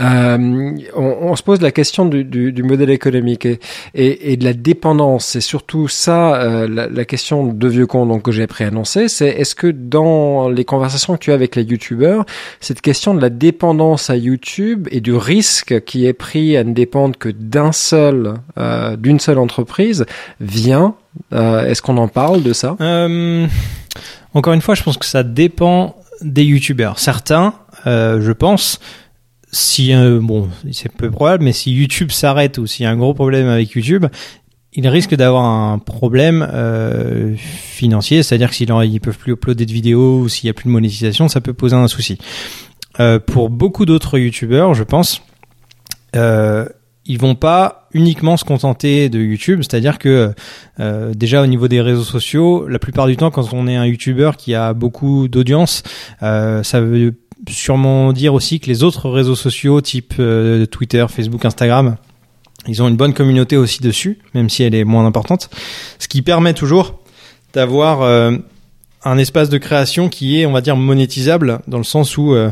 Speaker 1: Euh, on, on, se pose la question du, du, du modèle économique et, et, et, de la dépendance. C'est surtout ça, euh, la, la, question de vieux con donc que j'ai préannoncé. C'est est-ce que dans les conversations que tu as avec les youtubeurs, cette question de la dépendance à YouTube et du risque qui est pris à ne dépendre que d'un seul, euh, d'une seule entreprise vient. Euh, est-ce qu'on en parle de ça?
Speaker 4: Euh, Encore une fois, je pense que ça dépend des youtubeurs. Certains, je pense, si bon, c'est peu probable, mais si YouTube s'arrête ou s'il y a un gros problème avec YouTube, il risque d'avoir un problème financier, c'est-à-dire que s'ils ne peuvent plus uploader de vidéos ou s'il n'y a plus de monétisation, ça peut poser un souci. Euh, pour beaucoup d'autres youtubeurs, je pense, euh, ils vont pas uniquement se contenter de YouTube, c'est-à-dire que euh, déjà au niveau des réseaux sociaux, la plupart du temps, quand on est un youtubeur qui a beaucoup d'audience, euh, ça veut sûrement dire aussi que les autres réseaux sociaux, type Twitter, Facebook, Instagram, ils ont une bonne communauté aussi dessus, même si elle est moins importante, ce qui permet toujours d'avoir un espace de création qui est, on va dire, monétisable, dans le sens où euh,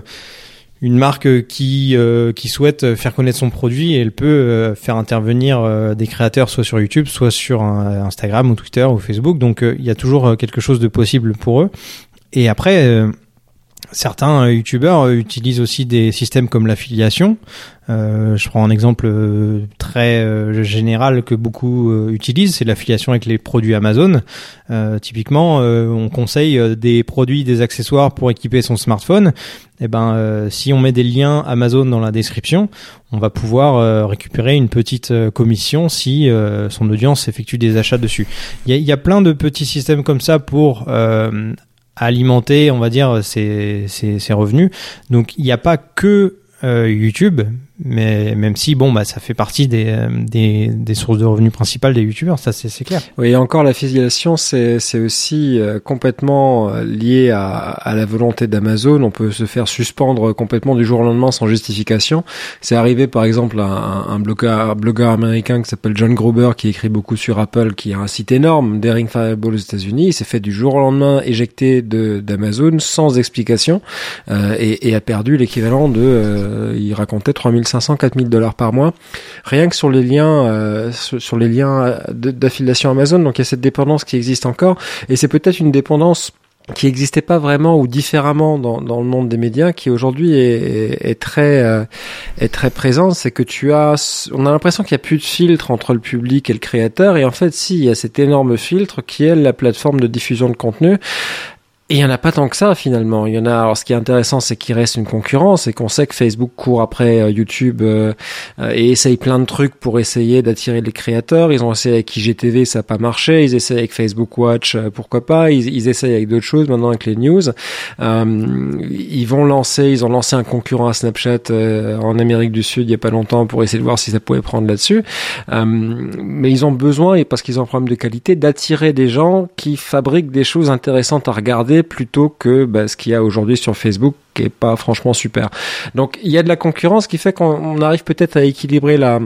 Speaker 4: une marque qui euh, qui souhaite faire connaître son produit, elle peut faire intervenir des créateurs soit sur YouTube, soit sur Instagram ou Twitter ou Facebook. Donc il y a toujours quelque chose de possible pour eux. Et après Certains euh, youtubeurs euh, utilisent aussi des systèmes comme l'affiliation. Euh, je prends un exemple euh, très général que beaucoup utilisent, c'est l'affiliation avec les produits Amazon. typiquement, on conseille des produits, des accessoires pour équiper son smartphone. Et eh ben, si on met des liens Amazon dans la description, on va pouvoir récupérer une petite commission si son audience effectue des achats dessus. Il y a, y a, plein de petits systèmes comme ça pour alimenter, on va dire, ses, revenus. Donc il n'y a pas que euh, YouTube, mais même si bon bah ça fait partie des, euh, des, des sources de revenus principales des youtubeurs ça c'est clair.
Speaker 1: Oui encore l'affiliation c'est c'est aussi euh, complètement euh, lié à, à la volonté d'Amazon. On peut se faire suspendre complètement du jour au lendemain sans justification. C'est arrivé par exemple à un, un blogueur blogueur américain qui s'appelle John Gruber qui écrit beaucoup sur Apple qui a un site énorme Daring Fireball aux États-Unis. Il s'est fait du jour au lendemain éjecté d'Amazon sans explication euh, et, et, a perdu l'équivalent de il racontait 3500 500, 4000 dollars par mois, rien que sur les liens, euh, sur, les liens d'affiliation Amazon. Donc il y a cette dépendance qui existe encore, et c'est peut-être une dépendance qui n'existait pas vraiment ou différemment dans, le monde des médias, qui aujourd'hui est, très euh, est très présente, c'est que tu as, on a l'impression qu'il y a plus de filtre entre le public et le créateur, et en fait, si il y a cet énorme filtre qui est la plateforme de diffusion de contenu, et il y en a pas tant que ça finalement. Il y en a. Alors ce qui est intéressant, c'est qu'il reste une concurrence et qu'on sait que Facebook court après euh, YouTube euh, euh, et essaye plein de trucs pour essayer d'attirer les créateurs. Ils ont essayé avec IGTV, ça n'a pas marché. Ils essayent avec Facebook Watch, pourquoi pas. Ils, ils essayent avec d'autres choses maintenant avec les news. ils vont lancer. Ils ont lancé un concurrent à Snapchat en Amérique du Sud il y a pas longtemps pour essayer de voir si ça pouvait prendre là-dessus. mais ils ont besoin et parce qu'ils ont un problème de qualité d'attirer des gens qui fabriquent des choses intéressantes à regarder plutôt que bah, ce qu'il y a aujourd'hui sur Facebook qui est pas franchement super. Donc il y a de la concurrence qui fait qu'on arrive peut-être à équilibrer la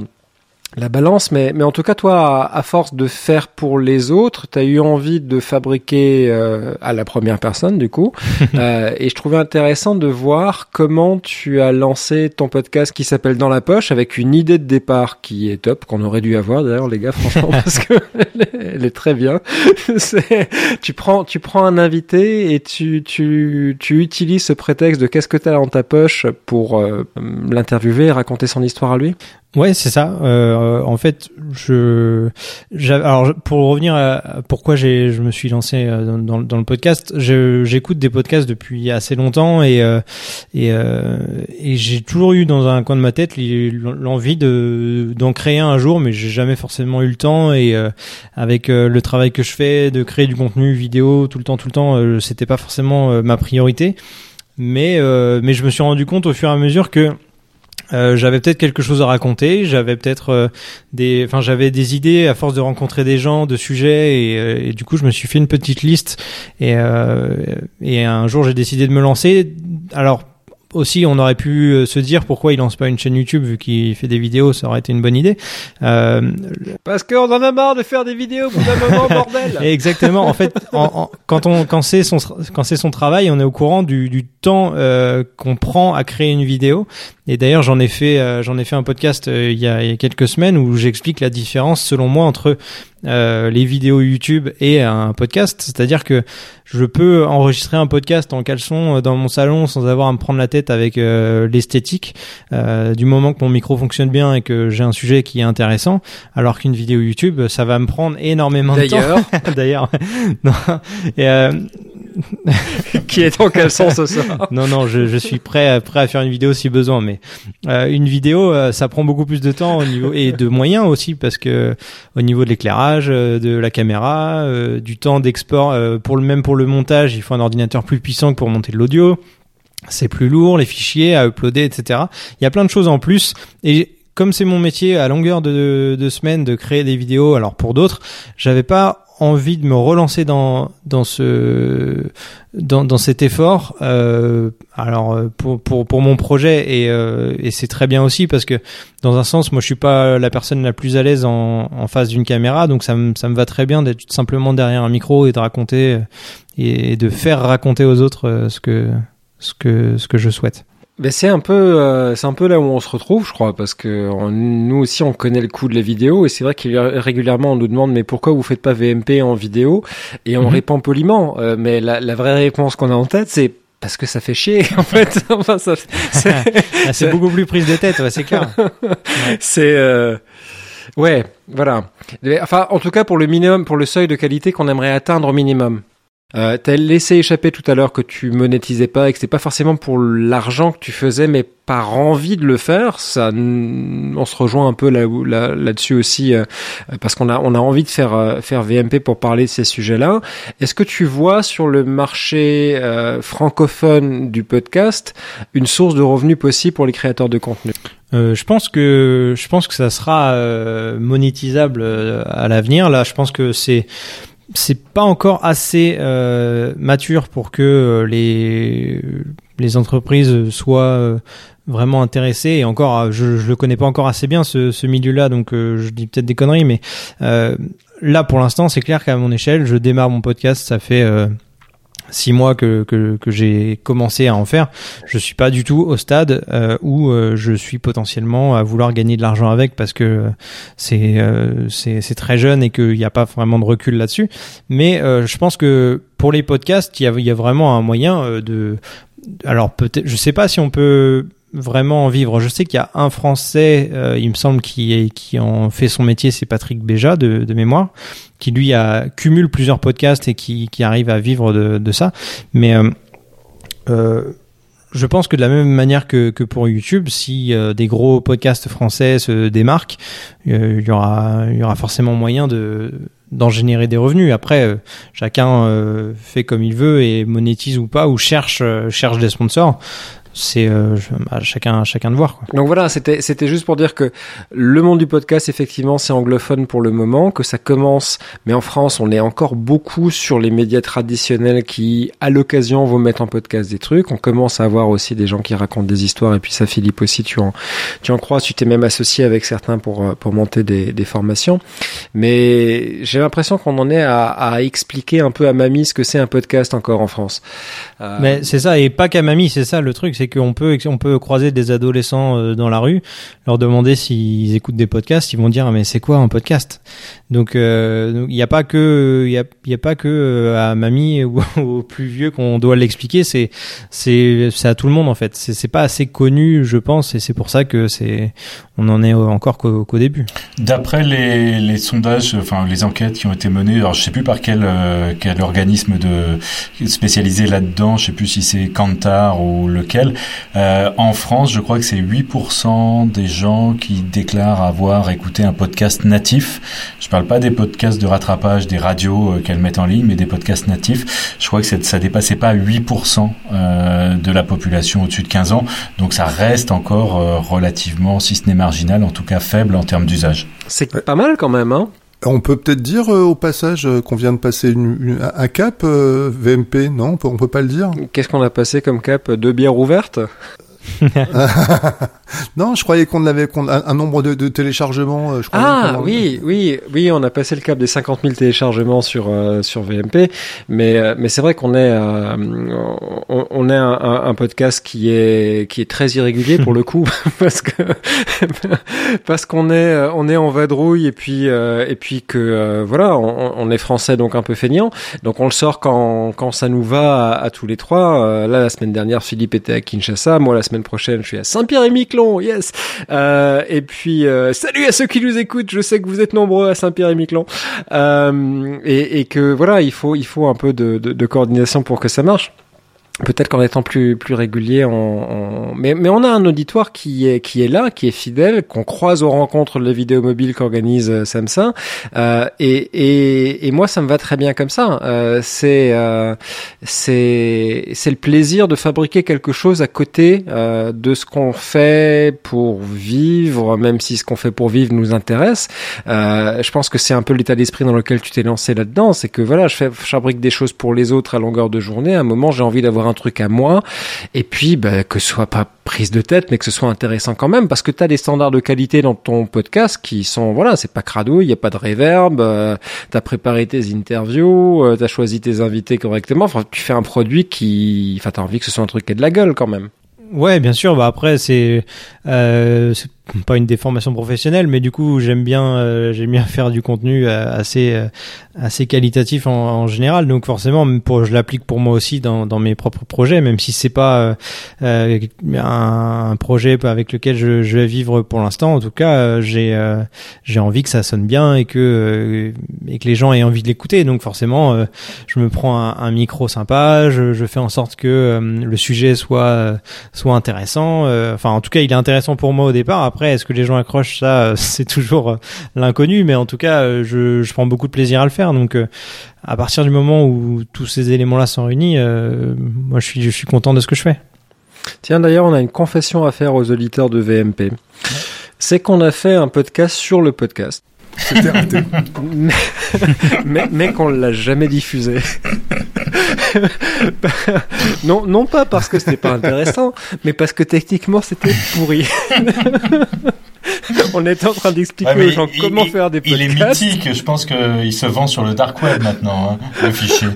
Speaker 1: la balance, mais, mais en tout cas, toi, à, force de faire pour les autres, tu as eu envie de fabriquer euh, à la première personne, du coup. euh, et je trouvais intéressant de voir comment tu as lancé ton podcast qui s'appelle Dans la poche, avec une idée de départ qui est top, qu'on aurait dû avoir d'ailleurs, les gars, franchement, parce que elle est très bien. tu prends, tu prends un invité et tu, tu, tu utilises ce prétexte de qu'est-ce que tu as dans ta poche pour euh, l'interviewer et raconter son histoire à lui?
Speaker 4: Ouais, c'est ça. Euh, en fait, je, alors pour revenir à pourquoi j'ai, je me suis lancé euh, dans, dans, le podcast, j'écoute des podcasts depuis assez longtemps et euh, et, euh, et j'ai toujours eu dans un coin de ma tête l'envie de d'en créer un jour, mais j'ai jamais forcément eu le temps et euh, avec le travail que je fais, de créer du contenu vidéo tout le temps, tout le temps, c'était pas forcément ma priorité. Mais mais je me suis rendu compte au fur et à mesure que euh, j'avais peut-être quelque chose à raconter, j'avais peut-être euh, des, enfin j'avais des idées à force de rencontrer des gens, de sujets et, euh, du coup je me suis fait une petite liste et et un jour j'ai décidé de me lancer. Alors aussi, on aurait pu euh, se dire pourquoi il lance pas une chaîne YouTube vu qu'il fait des vidéos, ça aurait été une bonne idée.
Speaker 1: Euh, Parce qu'on en a marre de faire des vidéos pour un moment, bordel.
Speaker 4: Exactement. En fait, quand on quand c'est son quand c'est son travail, on est au courant du, du temps euh, qu'on prend à créer une vidéo. Et d'ailleurs, j'en ai fait euh, j'en ai fait un podcast il, y a, il, y a, quelques semaines où j'explique la différence selon moi entre euh, les vidéos YouTube et un podcast. C'est-à-dire que je peux enregistrer un podcast en caleçon euh, dans mon salon sans avoir à me prendre la tête avec euh, l'esthétique, du moment que mon micro fonctionne bien et que j'ai un sujet qui est intéressant. Alors qu'une vidéo YouTube, ça va me prendre énormément de temps.
Speaker 1: D'ailleurs,
Speaker 4: d'ailleurs,
Speaker 1: qui est en caleçon ce soir?
Speaker 4: Non, non, je, je suis prêt, prêt à faire une vidéo si besoin, mais euh, une vidéo, euh, ça prend beaucoup plus de temps au niveau et de moyens aussi parce que au niveau de l'éclairage, euh, de la caméra, euh, du temps d'export, euh, pour le même pour le montage, il faut un ordinateur plus puissant que pour monter de l'audio. C'est plus lourd, les fichiers à uploader, etc. Il y a plein de choses en plus et comme c'est mon métier à longueur de, de semaine de créer des vidéos, alors pour d'autres, j'avais pas envie de me relancer dans dans ce dans, dans cet effort. Euh, alors pour, pour pour mon projet et euh, et c'est très bien aussi parce que dans un sens moi je suis pas la personne la plus à l'aise en, en face d'une caméra donc ça me ça me va très bien d'être simplement derrière un micro et de raconter et de faire raconter aux autres euh, ce que ce que ce que je souhaite
Speaker 1: Ben c'est un peu, euh, c'est un peu là où on se retrouve, je crois, parce que on- nous aussi on connaît le coût de la vidéo et c'est vrai qu'il y a- régulièrement on nous demande mais pourquoi vous faites pas VMP en vidéo? Et on
Speaker 4: Mhm.
Speaker 1: répond poliment, euh, mais la, la vraie réponse qu'on a en tête c'est parce que ça fait chier en fait. enfin, ça, c'est,
Speaker 4: Ah, c'est beaucoup plus prise de tête ouais, c'est clair
Speaker 1: c'est euh, ouais, voilà. Mais, Enfin, en tout cas pour le minimum, pour le seuil de qualité qu'on aimerait atteindre au minimum. Euh, T'as laissé échapper tout à l'heure que tu monétisais pas et que c'était pas forcément pour l'argent que tu faisais, mais par envie de le faire. Ça, on se rejoint un peu là-dessus aussi euh, parce qu'on a envie de faire euh, VMP pour parler de ces sujets-là. Est-ce que tu vois sur le marché francophone du podcast une source de revenus possible pour les créateurs de contenu?
Speaker 4: Je pense que je pense que ça sera monétisable à l'avenir. Là, je pense que c'est c'est pas encore assez euh, mature pour que euh, les les entreprises soient euh, vraiment intéressées. Et encore, euh, je je le connais pas encore assez bien ce, ce milieu-là, donc euh, je dis peut-être des conneries, mais euh, là pour l'instant, c'est clair qu'à mon échelle, je démarre mon podcast. Ça fait six mois que, que, que j'ai commencé à en faire, je suis pas du tout au stade euh, où euh, je suis potentiellement à vouloir gagner de l'argent avec parce que c'est euh, c'est très jeune et qu'il n'y a pas vraiment de recul là-dessus. Mais euh, je pense que pour les podcasts, il y a, y a vraiment un moyen euh, de. Alors peut-être, je sais pas si on peut vraiment en vivre. Je sais qu'il y a un Français, euh, il me semble, qui, qui en fait son métier, c'est Patrick Béja de, mémoire, qui lui a cumule plusieurs podcasts et qui, qui arrive à vivre de, de ça. Mais euh, euh, je pense que de la même manière que, que pour YouTube, si des gros podcasts français se démarquent, il y aura, y aura forcément moyen de d'en générer des revenus. Après, chacun fait comme il veut et monétise ou pas ou cherche cherche des sponsors. C'est euh, je- bah, chacun chacun de voir. Quoi.
Speaker 1: Donc voilà, c'était c'était juste pour dire que le monde du podcast, effectivement, c'est anglophone pour le moment, que ça commence, mais en France, on est encore beaucoup sur les médias traditionnels qui, à l'occasion, vont mettre en podcast des trucs. On commence à avoir aussi des gens qui racontent des histoires, et puis ça, Philippe aussi, tu en tu en crois, tu t'es même associé avec certains pour euh, pour monter des, des formations. Mais j'ai l'impression qu'on en est à, à expliquer un peu à mamie ce que c'est un podcast encore en France. Euh,
Speaker 4: Mais c'est ça et pas qu'à mamie, c'est ça le truc, c'est qu'on peut on peut croiser des adolescents euh, dans la rue, leur demander s'ils écoutent des podcasts, ils vont dire mais c'est quoi un podcast? Donc euh, donc, il n'y a pas que il y a, y a pas que euh, à mamie ou aux plus vieux qu'on doit l'expliquer, c'est c'est c'est à tout le monde en fait. C'est c'est pas assez connu, je pense, et c'est pour ça que c'est on en est encore qu'au qu'au début.
Speaker 3: D'après les, les sondages, enfin les enquêtes qui ont été menées, alors je sais plus par quel euh, quel organisme de spécialisé là-dedans, je sais plus si c'est Kantar ou lequel. Euh, en France, je crois que c'est 8% des gens qui déclarent avoir écouté un podcast natif. Je parle pas des podcasts de rattrapage des radios euh, qu'elles mettent en ligne, mais des podcasts natifs. Je crois que ça dépassait pas 8% euh, de la population au-dessus de 15 ans, donc ça reste encore euh, relativement, si ce n'est marginal, en tout cas faible en termes d'usage.
Speaker 1: c'est pas mal quand même, hein.
Speaker 2: On peut peut-être dire euh, au passage euh, qu'on vient de passer une, une- un cap euh, VMP, non? On peut, peut pas le dire?
Speaker 1: Qu'est-ce qu'on a passé comme cap? Deux bières ouvertes?
Speaker 2: Non, je croyais qu'on avait un, un nombre de, de téléchargements. euh, Je
Speaker 1: Ah oui, oui, oui, on a passé le cap des 50 000 téléchargements sur euh, sur VMP, mais euh, mais c'est vrai qu'on est euh, on, on est un, un- un podcast qui est qui est très irrégulier pour le coup parce que parce qu'on est on est en vadrouille et puis euh, et puis que voilà on, on est français donc un peu feignant donc on le sort quand quand ça nous va à, à tous les trois. Là la semaine dernière Philippe était à Kinshasa, moi la semaine prochaine, je suis à Saint-Pierre-et-Miquelon, yes. Euh, et puis euh, salut à ceux qui nous écoutent. Je sais que vous êtes nombreux à Saint-Pierre-et-Miquelon, euh, et, et, que voilà, il faut il faut un peu de, de, de coordination pour que ça marche. Peut-être qu'en étant plus plus régulier, on, on, mais mais on a un auditoire qui est qui est là, qui est fidèle, qu'on croise aux rencontres de vidéos mobiles qu'organise euh, Samsung, euh, et, et et moi ça me va très bien comme ça. Euh, c'est euh, c'est c'est le plaisir de fabriquer quelque chose à côté euh, de ce qu'on fait pour vivre, même si ce qu'on fait pour vivre nous intéresse. Euh, je pense que c'est un peu l'état d'esprit dans lequel tu t'es lancé là-dedans, c'est que voilà, je, je fabrique des choses pour les autres à longueur de journée. À un moment, j'ai envie d'avoir un truc à moi, et puis bah, que ce soit pas prise de tête, mais que ce soit intéressant quand même, parce que tu as des standards de qualité dans ton podcast qui sont, voilà, c'est pas crado, il y a pas de reverb, euh, tu as préparé tes interviews, euh, tu as choisi tes invités correctement, enfin, tu fais un produit qui, enfin, t'as envie que ce soit un truc qui ait de la gueule quand même.
Speaker 4: Ouais, bien sûr. Bah après, c'est euh, pas une déformation professionnelle, mais du coup, j'aime bien, euh, j'aime bien faire du contenu euh, assez, euh, assez qualitatif en, en, général. Donc forcément, pour, je l'applique pour moi aussi dans, dans mes propres projets, même si c'est pas euh, un, un, projet avec lequel je, je, vais vivre pour l'instant. En tout cas, j'ai, j'ai envie que ça sonne bien et que, et que les gens aient envie de l'écouter. Donc forcément, je me prends un, un micro sympa, je, je, fais en sorte que le sujet soit, soit intéressant. Enfin, en tout cas, il est intéressant pour moi au départ. Est-ce que les gens accrochent ça C'est toujours l'inconnu, mais en tout cas, je, je, prends beaucoup de plaisir à le faire. Donc, à partir du moment où tous ces éléments-là sont réunis, euh, moi, je suis, je suis content de ce que je fais.
Speaker 1: Tiens, d'ailleurs, on a une confession à faire aux auditeurs de VMP. C'est qu'on a fait un podcast sur le podcast.
Speaker 2: C'était raté.
Speaker 1: mais, mais, mais qu'on l'a jamais diffusé. non, non pas parce que c'était pas intéressant, mais parce que techniquement c'était pourri. On était en train d'expliquer
Speaker 3: ouais,
Speaker 1: aux gens
Speaker 3: il,
Speaker 1: comment
Speaker 3: il,
Speaker 1: faire des podcasts.
Speaker 3: Il est mythique, je pense qu'il se vend sur le dark web maintenant, hein, le fichier.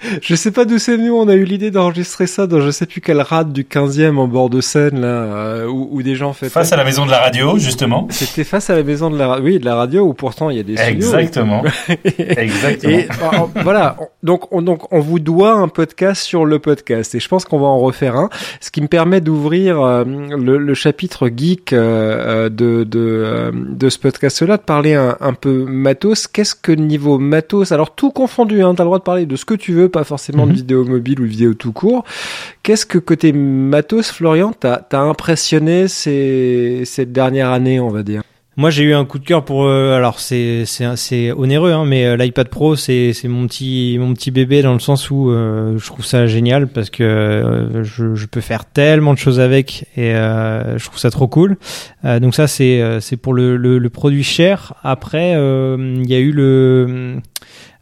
Speaker 1: Je sais pas d'où c'est venu, on a eu l'idée d'enregistrer ça dans je sais plus quelle rade du 15e en bord de Seine, là, euh, où, où, des gens faisaient...
Speaker 3: Face à la maison de la radio, justement.
Speaker 1: C'était face à la maison de la, oui, de la radio, où pourtant il y a des
Speaker 3: Exactement. Exactement.
Speaker 1: Et, voilà. Donc on, donc, on vous doit un podcast sur le podcast, et je pense qu'on va en refaire un, ce qui me permet d'ouvrir euh, le, le, chapitre geek euh, de, de, de ce podcast-là, de parler un, un peu matos. Qu'est-ce que niveau matos? Alors tout confondu, hein, t'as le droit de parler de ce que tu veux, pas forcément de vidéo mobile ou de vidéo tout court. Qu'est-ce que côté matos, Florian, t'as as impressionné ces, cette dernière année, on va dire?
Speaker 4: Moi, j'ai eu un coup de cœur pour. Euh, alors, c'est c'est onéreux, hein, mais euh, l'iPad Pro, c'est c'est mon petit mon petit bébé dans le sens où euh, je trouve ça génial parce que euh, je, je peux faire tellement de choses avec et euh, je trouve ça trop cool. donc ça, c'est c'est pour le, le, le produit cher. Après, il y a eu le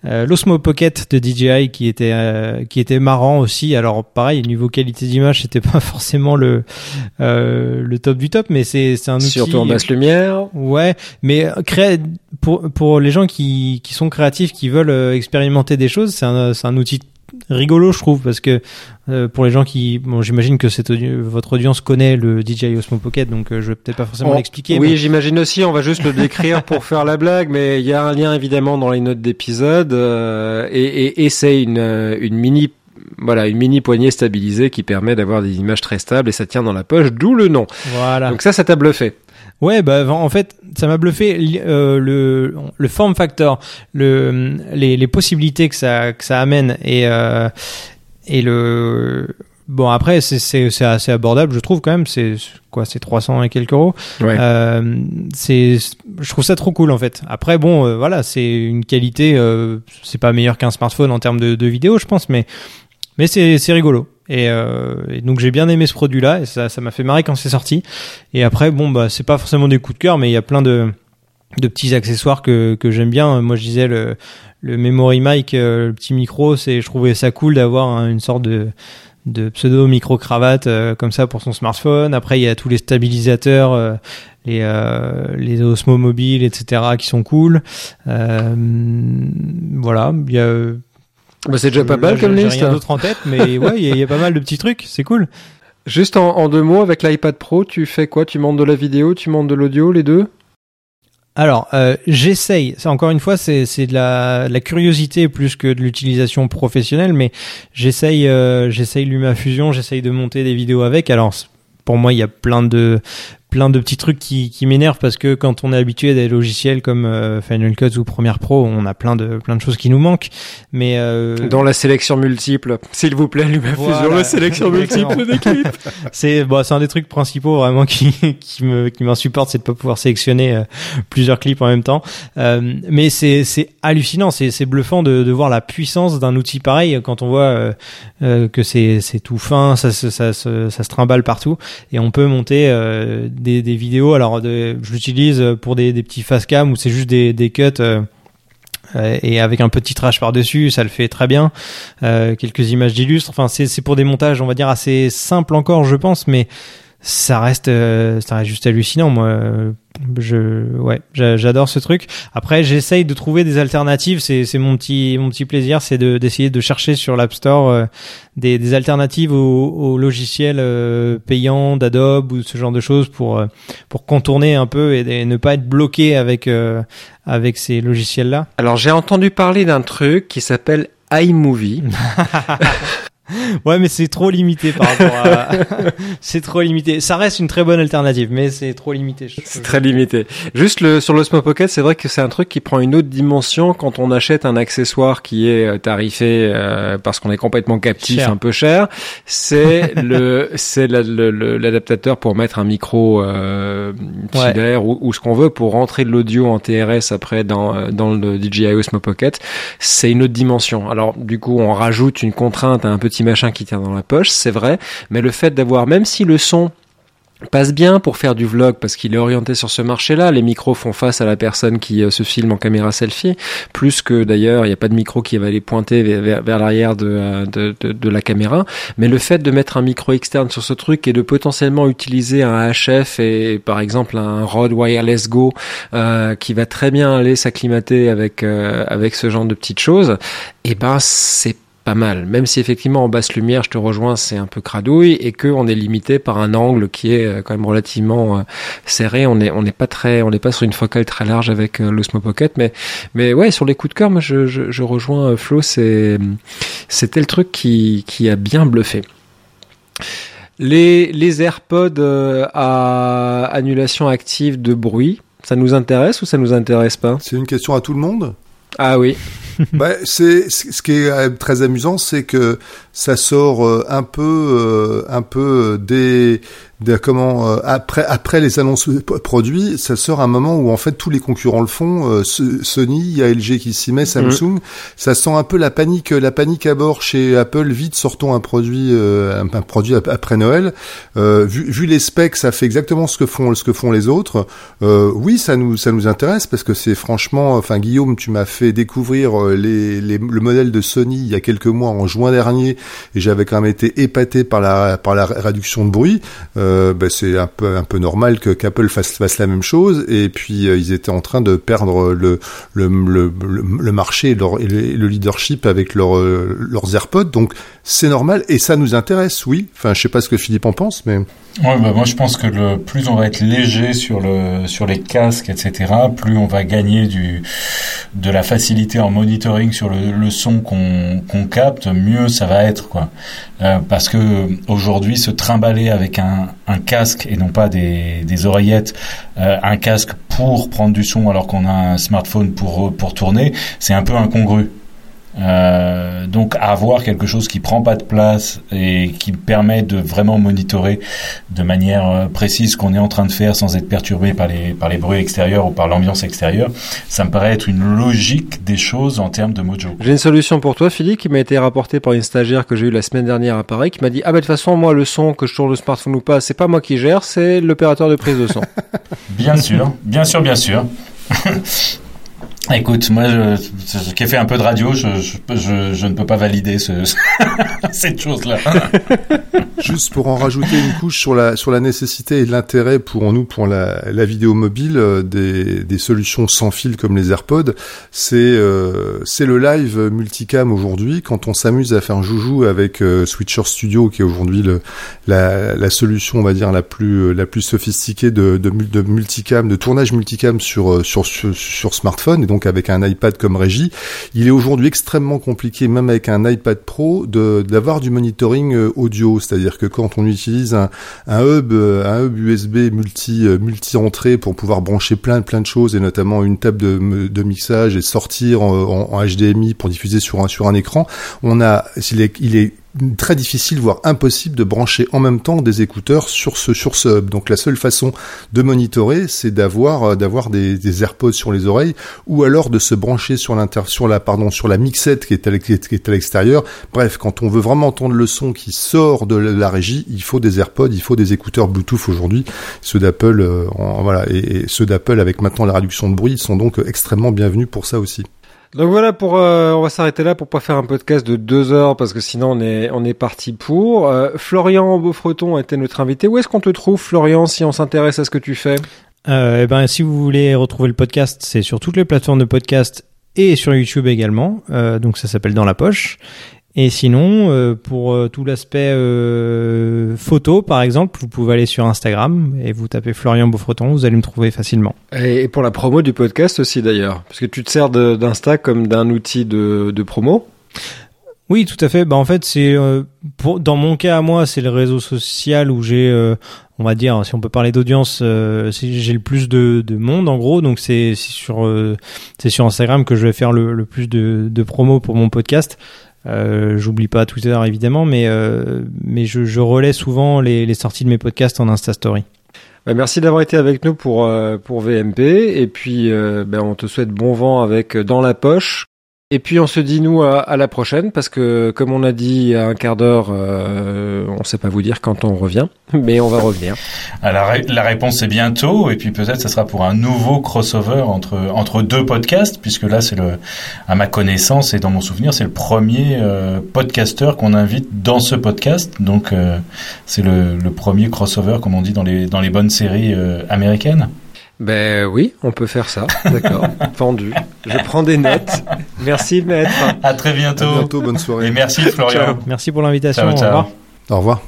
Speaker 4: euh, l'Osmo Pocket de DJI qui était euh, qui était marrant aussi. Alors pareil, niveau qualité d'image, c'était pas forcément le euh, le top du top, mais c'est c'est un outil
Speaker 1: surtout en basse lumière.
Speaker 4: Ouais, mais crée pour pour les gens qui qui sont créatifs, qui veulent euh, expérimenter des choses, c'est un c'est un outil rigolo je trouve parce que euh, pour les gens qui bon j'imagine que cette audi votre audience connaît le DJI Osmo Pocket donc euh, je vais peut-être pas forcément l'expliquer
Speaker 1: oui
Speaker 4: mais...
Speaker 1: j'imagine aussi on va juste le décrire pour faire la blague mais il y a un lien évidemment dans les notes d'épisode euh, et, et, et c'est une, une mini voilà une mini poignée stabilisée qui permet d'avoir des images très stables et ça tient dans la poche d'où le nom.
Speaker 4: Voilà.
Speaker 1: Donc ça ça t'a bluffé
Speaker 4: Ouais, bah en fait, ça m'a bluffé euh, le le form factor, le les, les possibilités que ça que ça amène et euh, et le bon après c'est c'est c'est assez abordable, je trouve quand même. C'est quoi, c'est 300 et quelques euros.
Speaker 1: Ouais.
Speaker 4: Euh, c'est je trouve ça trop cool en fait. Après bon, euh, voilà, c'est une qualité, euh, c'est pas meilleur qu'un smartphone en termes de, de vidéo, je pense, mais mais c'est c'est rigolo. Et, euh, donc j'ai bien aimé ce produit-là et ça ça m'a fait marrer quand c'est sorti. Et après bon bah c'est pas forcément des coups de cœur, mais il y a plein de de petits accessoires que que j'aime bien. Moi je disais le le memory mic, euh, le petit micro, c'est je trouvais ça cool d'avoir hein, une sorte de de pseudo micro cravate euh, comme ça pour son smartphone. Après il y a tous les stabilisateurs. Euh, les euh, les Osmo mobiles etc qui sont cool euh, voilà il y a
Speaker 1: bah c'est déjà pas mal comme liste.
Speaker 4: J'ai rien d'autre en tête, mais ouais, il y, y, a pas mal de petits trucs, c'est cool.
Speaker 1: Juste en, en, deux mots, avec l'iPad Pro, tu fais quoi? Tu montes de la vidéo, tu montes de l'audio, les deux?
Speaker 4: Alors, euh, j'essaye. Encore une fois, c'est de la, de la curiosité plus que de l'utilisation professionnelle, mais j'essaye euh, j'essaye LumaFusion, j'essaye de monter des vidéos avec. Alors, pour moi, il y a plein de plein de petits trucs qui, qui m'énervent parce que quand on est habitué à des logiciels comme euh, Final Cut ou Premiere Pro, on a plein de plein de choses qui nous manquent. Mais euh,
Speaker 1: Dans la sélection multiple, s'il vous plaît, LumaFusion,
Speaker 4: Voilà.
Speaker 1: la sélection multiple des clips.
Speaker 4: c'est bon, c'est un des trucs principaux vraiment qui qui me qui m'insupporte, c'est de pas pouvoir sélectionner euh, plusieurs clips en même temps. Euh, mais c'est c'est hallucinant, c'est c'est bluffant de de voir la puissance d'un outil pareil quand on voit euh, euh, que c'est c'est tout fin, ça se ça se ça se trimballe partout et on peut monter euh, des des vidéos. Alors de, je l'utilise pour des des petits face cam où c'est juste des des cuts. euh, euh, et avec un petit titrage par-dessus, ça le fait très bien. Euh, quelques images d'illustres. Enfin, c'est pour des montages, on va dire assez simples encore, je pense, mais ça reste euh, ça reste juste hallucinant. Moi, je ouais, j'a- j'adore ce truc. Après, j'essaye de trouver des alternatives. C'est c'est mon petit mon petit plaisir, c'est de d'essayer de chercher sur l'App Store euh, des des alternatives aux, aux logiciels euh, payants d'Adobe ou ce genre de choses pour euh, pour contourner un peu et, et ne pas être bloqué avec euh, avec ces logiciels là.
Speaker 1: Alors, j'ai entendu parler d'un truc qui s'appelle iMovie.
Speaker 4: Ouais, mais c'est trop limité par rapport à. c'est trop limité. Ça reste une très bonne alternative, mais c'est trop limité.
Speaker 1: C'est très limité. Juste le, sur l'Osmo Pocket, c'est vrai que c'est un truc qui prend une autre dimension quand on achète un accessoire qui est euh, tarifé euh, parce qu'on est complètement captif,
Speaker 4: Cher.
Speaker 1: un peu cher. C'est le, c'est la- l'adaptateur pour mettre un micro euh,
Speaker 4: Ouais.
Speaker 1: filaire ou, ou ce qu'on veut pour rentrer de l'audio en TRS après dans euh, dans le DJI Osmo Pocket. C'est une autre dimension. Alors du coup, on rajoute une contrainte à un petit machin qui tient dans la poche, c'est vrai. Mais le fait d'avoir, même si le son passe bien pour faire du vlog parce qu'il est orienté sur ce marché-là. Les micros font face à la personne qui euh, se filme en caméra selfie, plus que d'ailleurs il n'y a pas de micro qui va aller pointer vers, l'arrière de, euh, de, de, la caméra. Mais le fait de mettre un micro externe sur ce truc et de potentiellement utiliser un HF et par exemple un Rode Wireless Go euh, qui va très bien aller s'acclimater avec avec ce genre de petites choses, et ben c'est pas mal. Même si effectivement en basse lumière, je te rejoins, c'est un peu cradouille et que on est limité par un angle qui est euh, quand même relativement euh, serré. On est on n'est pas très, on n'est pas sur une focale très large avec euh, l'Osmo Pocket, mais mais ouais, sur les coups de cœur, moi je, je, je rejoins Flo. C'est c'était le truc qui qui a bien bluffé. Les les AirPods à annulation active de bruit, ça nous intéresse ou ça nous intéresse pas?
Speaker 2: C'est une question à tout le monde?
Speaker 1: Ah oui.
Speaker 2: Bah, c'est ce qui est très amusant, c'est que ça sort euh, un peu, euh, un peu des, des comment euh, après après les annonces produits, ça sort un moment où en fait tous les concurrents le font. euh, Sony, il y a LG qui s'y met, Samsung. Ça sent un peu la panique, la panique à bord chez Apple. Vite, sortons un produit, euh, un, un produit ap- après Noël. Euh, vu, vu les specs, ça fait exactement ce que font ce que font les autres. Euh, oui, ça nous ça nous intéresse parce que c'est franchement, enfin Guillaume, tu m'as fait découvrir euh, les, les, le modèle de Sony il y a quelques mois en juin dernier et j'avais quand même été épaté par la par la réduction de bruit. Euh, ben, c'est un peu un peu normal que qu'Apple fasse fasse la même chose et puis euh, ils étaient en train de perdre le le le, le, marché leur, le, leadership avec leur, euh, leurs AirPods donc c'est normal et ça nous intéresse oui enfin je sais pas ce que Philippe en pense mais
Speaker 3: Ouais, bah, moi je pense que plus on va être léger sur le sur les casques, etc., plus on va gagner du de la facilité en monitoring sur le, son qu'on qu'on capte, mieux ça va être quoi. Euh, parce que aujourd'hui se trimballer avec un, un casque et non pas des, oreillettes, euh, un casque pour prendre du son alors qu'on a un smartphone pour tourner, c'est un peu incongru. Euh, donc avoir quelque chose qui prend pas de place et qui permet de vraiment monitorer de manière euh, précise ce qu'on est en train de faire sans être perturbé par les par les bruits extérieurs ou par l'ambiance extérieure, ça me paraît être une logique des choses en termes de mojo.
Speaker 1: J'ai une solution pour toi, Philippe, qui m'a été rapportée par une stagiaire que j'ai eue la semaine dernière à Paris, qui m'a dit ah bah de toute façon moi le son que je tourne le smartphone ou pas, c'est pas moi qui gère, c'est l'opérateur de prise de son.
Speaker 3: Bien sûr, bien sûr, bien sûr. Écoute, moi, je, qui ai fait un peu de radio, je, je, je ne peux pas valider ce, cette chose-là.
Speaker 2: Juste pour en rajouter une couche sur la sur la nécessité et l'intérêt pour nous pour la, la vidéo mobile euh, des, des solutions sans fil comme les AirPods, c'est euh, c'est le live multicam aujourd'hui. Quand on s'amuse à faire un joujou avec euh, Switcher Studio, qui est aujourd'hui la, la solution, on va dire la plus la plus sophistiquée de de, de multicam, de tournage multicam sur sur sur, sur smartphone et donc avec un iPad comme régie. Il est aujourd'hui extrêmement compliqué, même avec un iPad Pro, d'avoir du monitoring euh, audio. C'est-à-dire que quand on utilise un, un hub, euh, un hub USB multi euh, multi entrée pour pouvoir brancher plein plein de choses et notamment une table de, de mixage et sortir en, HDMI pour diffuser sur un sur un écran, on a est, il est très difficile, voire impossible de brancher en même temps des écouteurs sur ce sur ce hub. Donc la seule façon de monitorer, c'est d'avoir euh, d'avoir des, AirPods sur les oreilles, ou alors de se brancher sur l'inter sur la pardon sur la mixette qui est à l'extérieur. Bref, quand on veut vraiment entendre le son qui sort de la régie, il faut des AirPods, il faut des écouteurs Bluetooth aujourd'hui. Ceux d'Apple, euh, voilà, et ceux d'Apple avec maintenant la réduction de bruit sont donc extrêmement bienvenus pour ça aussi.
Speaker 1: Donc voilà pour euh, on va s'arrêter là pour pas faire un podcast de deux heures parce que sinon on est on est parti pour. Euh, Florian Beaufreton été notre invité. Où est-ce qu'on te trouve Florian si on s'intéresse à ce que tu fais?
Speaker 4: Euh, eh ben si vous voulez retrouver le podcast, c'est sur toutes les plateformes de podcast et sur YouTube également. Euh, donc ça s'appelle Dans la poche. Et sinon, euh, pour euh, tout l'aspect euh, photo, par exemple, vous pouvez aller sur Instagram et vous tapez Florian Beaufreton, vous allez me trouver facilement.
Speaker 1: Et pour la promo du podcast aussi d'ailleurs, parce que tu te sers d'Insta comme d'un outil de, de, promo.
Speaker 4: Oui, tout à fait. Bah en fait, c'est pour dans mon cas à moi, c'est le réseau social où j'ai, on va dire, si on peut parler d'audience, j'ai le plus de, de, monde en gros. Donc c'est sur c'est sur Instagram que je vais faire le, le plus de, de promo pour mon podcast. Euh, J'oublie pas Twitter évidemment, mais, euh, mais je, je, relais souvent les, les, sorties de mes podcasts en Insta Story.
Speaker 1: Bah, merci d'avoir été avec nous pour, euh, pour VMP et puis euh, ben, on te souhaite bon vent avec Dans la poche et puis on se dit nous à, la prochaine parce que comme on a dit à un quart d'heure, euh, on sait pas vous dire quand on revient, mais on va revenir.
Speaker 3: Alors la réponse est bientôt et puis peut-être ce sera pour un nouveau crossover entre entre deux podcasts puisque là c'est le à ma connaissance et dans mon souvenir c'est le premier euh, podcasteur qu'on invite dans ce podcast donc euh, c'est le, le, premier crossover comme on dit dans les dans les bonnes séries euh, américaines.
Speaker 1: Ben oui, on peut faire ça. D'accord. Vendu. Je prends des notes. Merci maître.
Speaker 3: À très bientôt.
Speaker 2: À bientôt, bonne soirée.
Speaker 3: Et merci Florian.
Speaker 4: Merci pour l'invitation. Au revoir.
Speaker 2: Au revoir.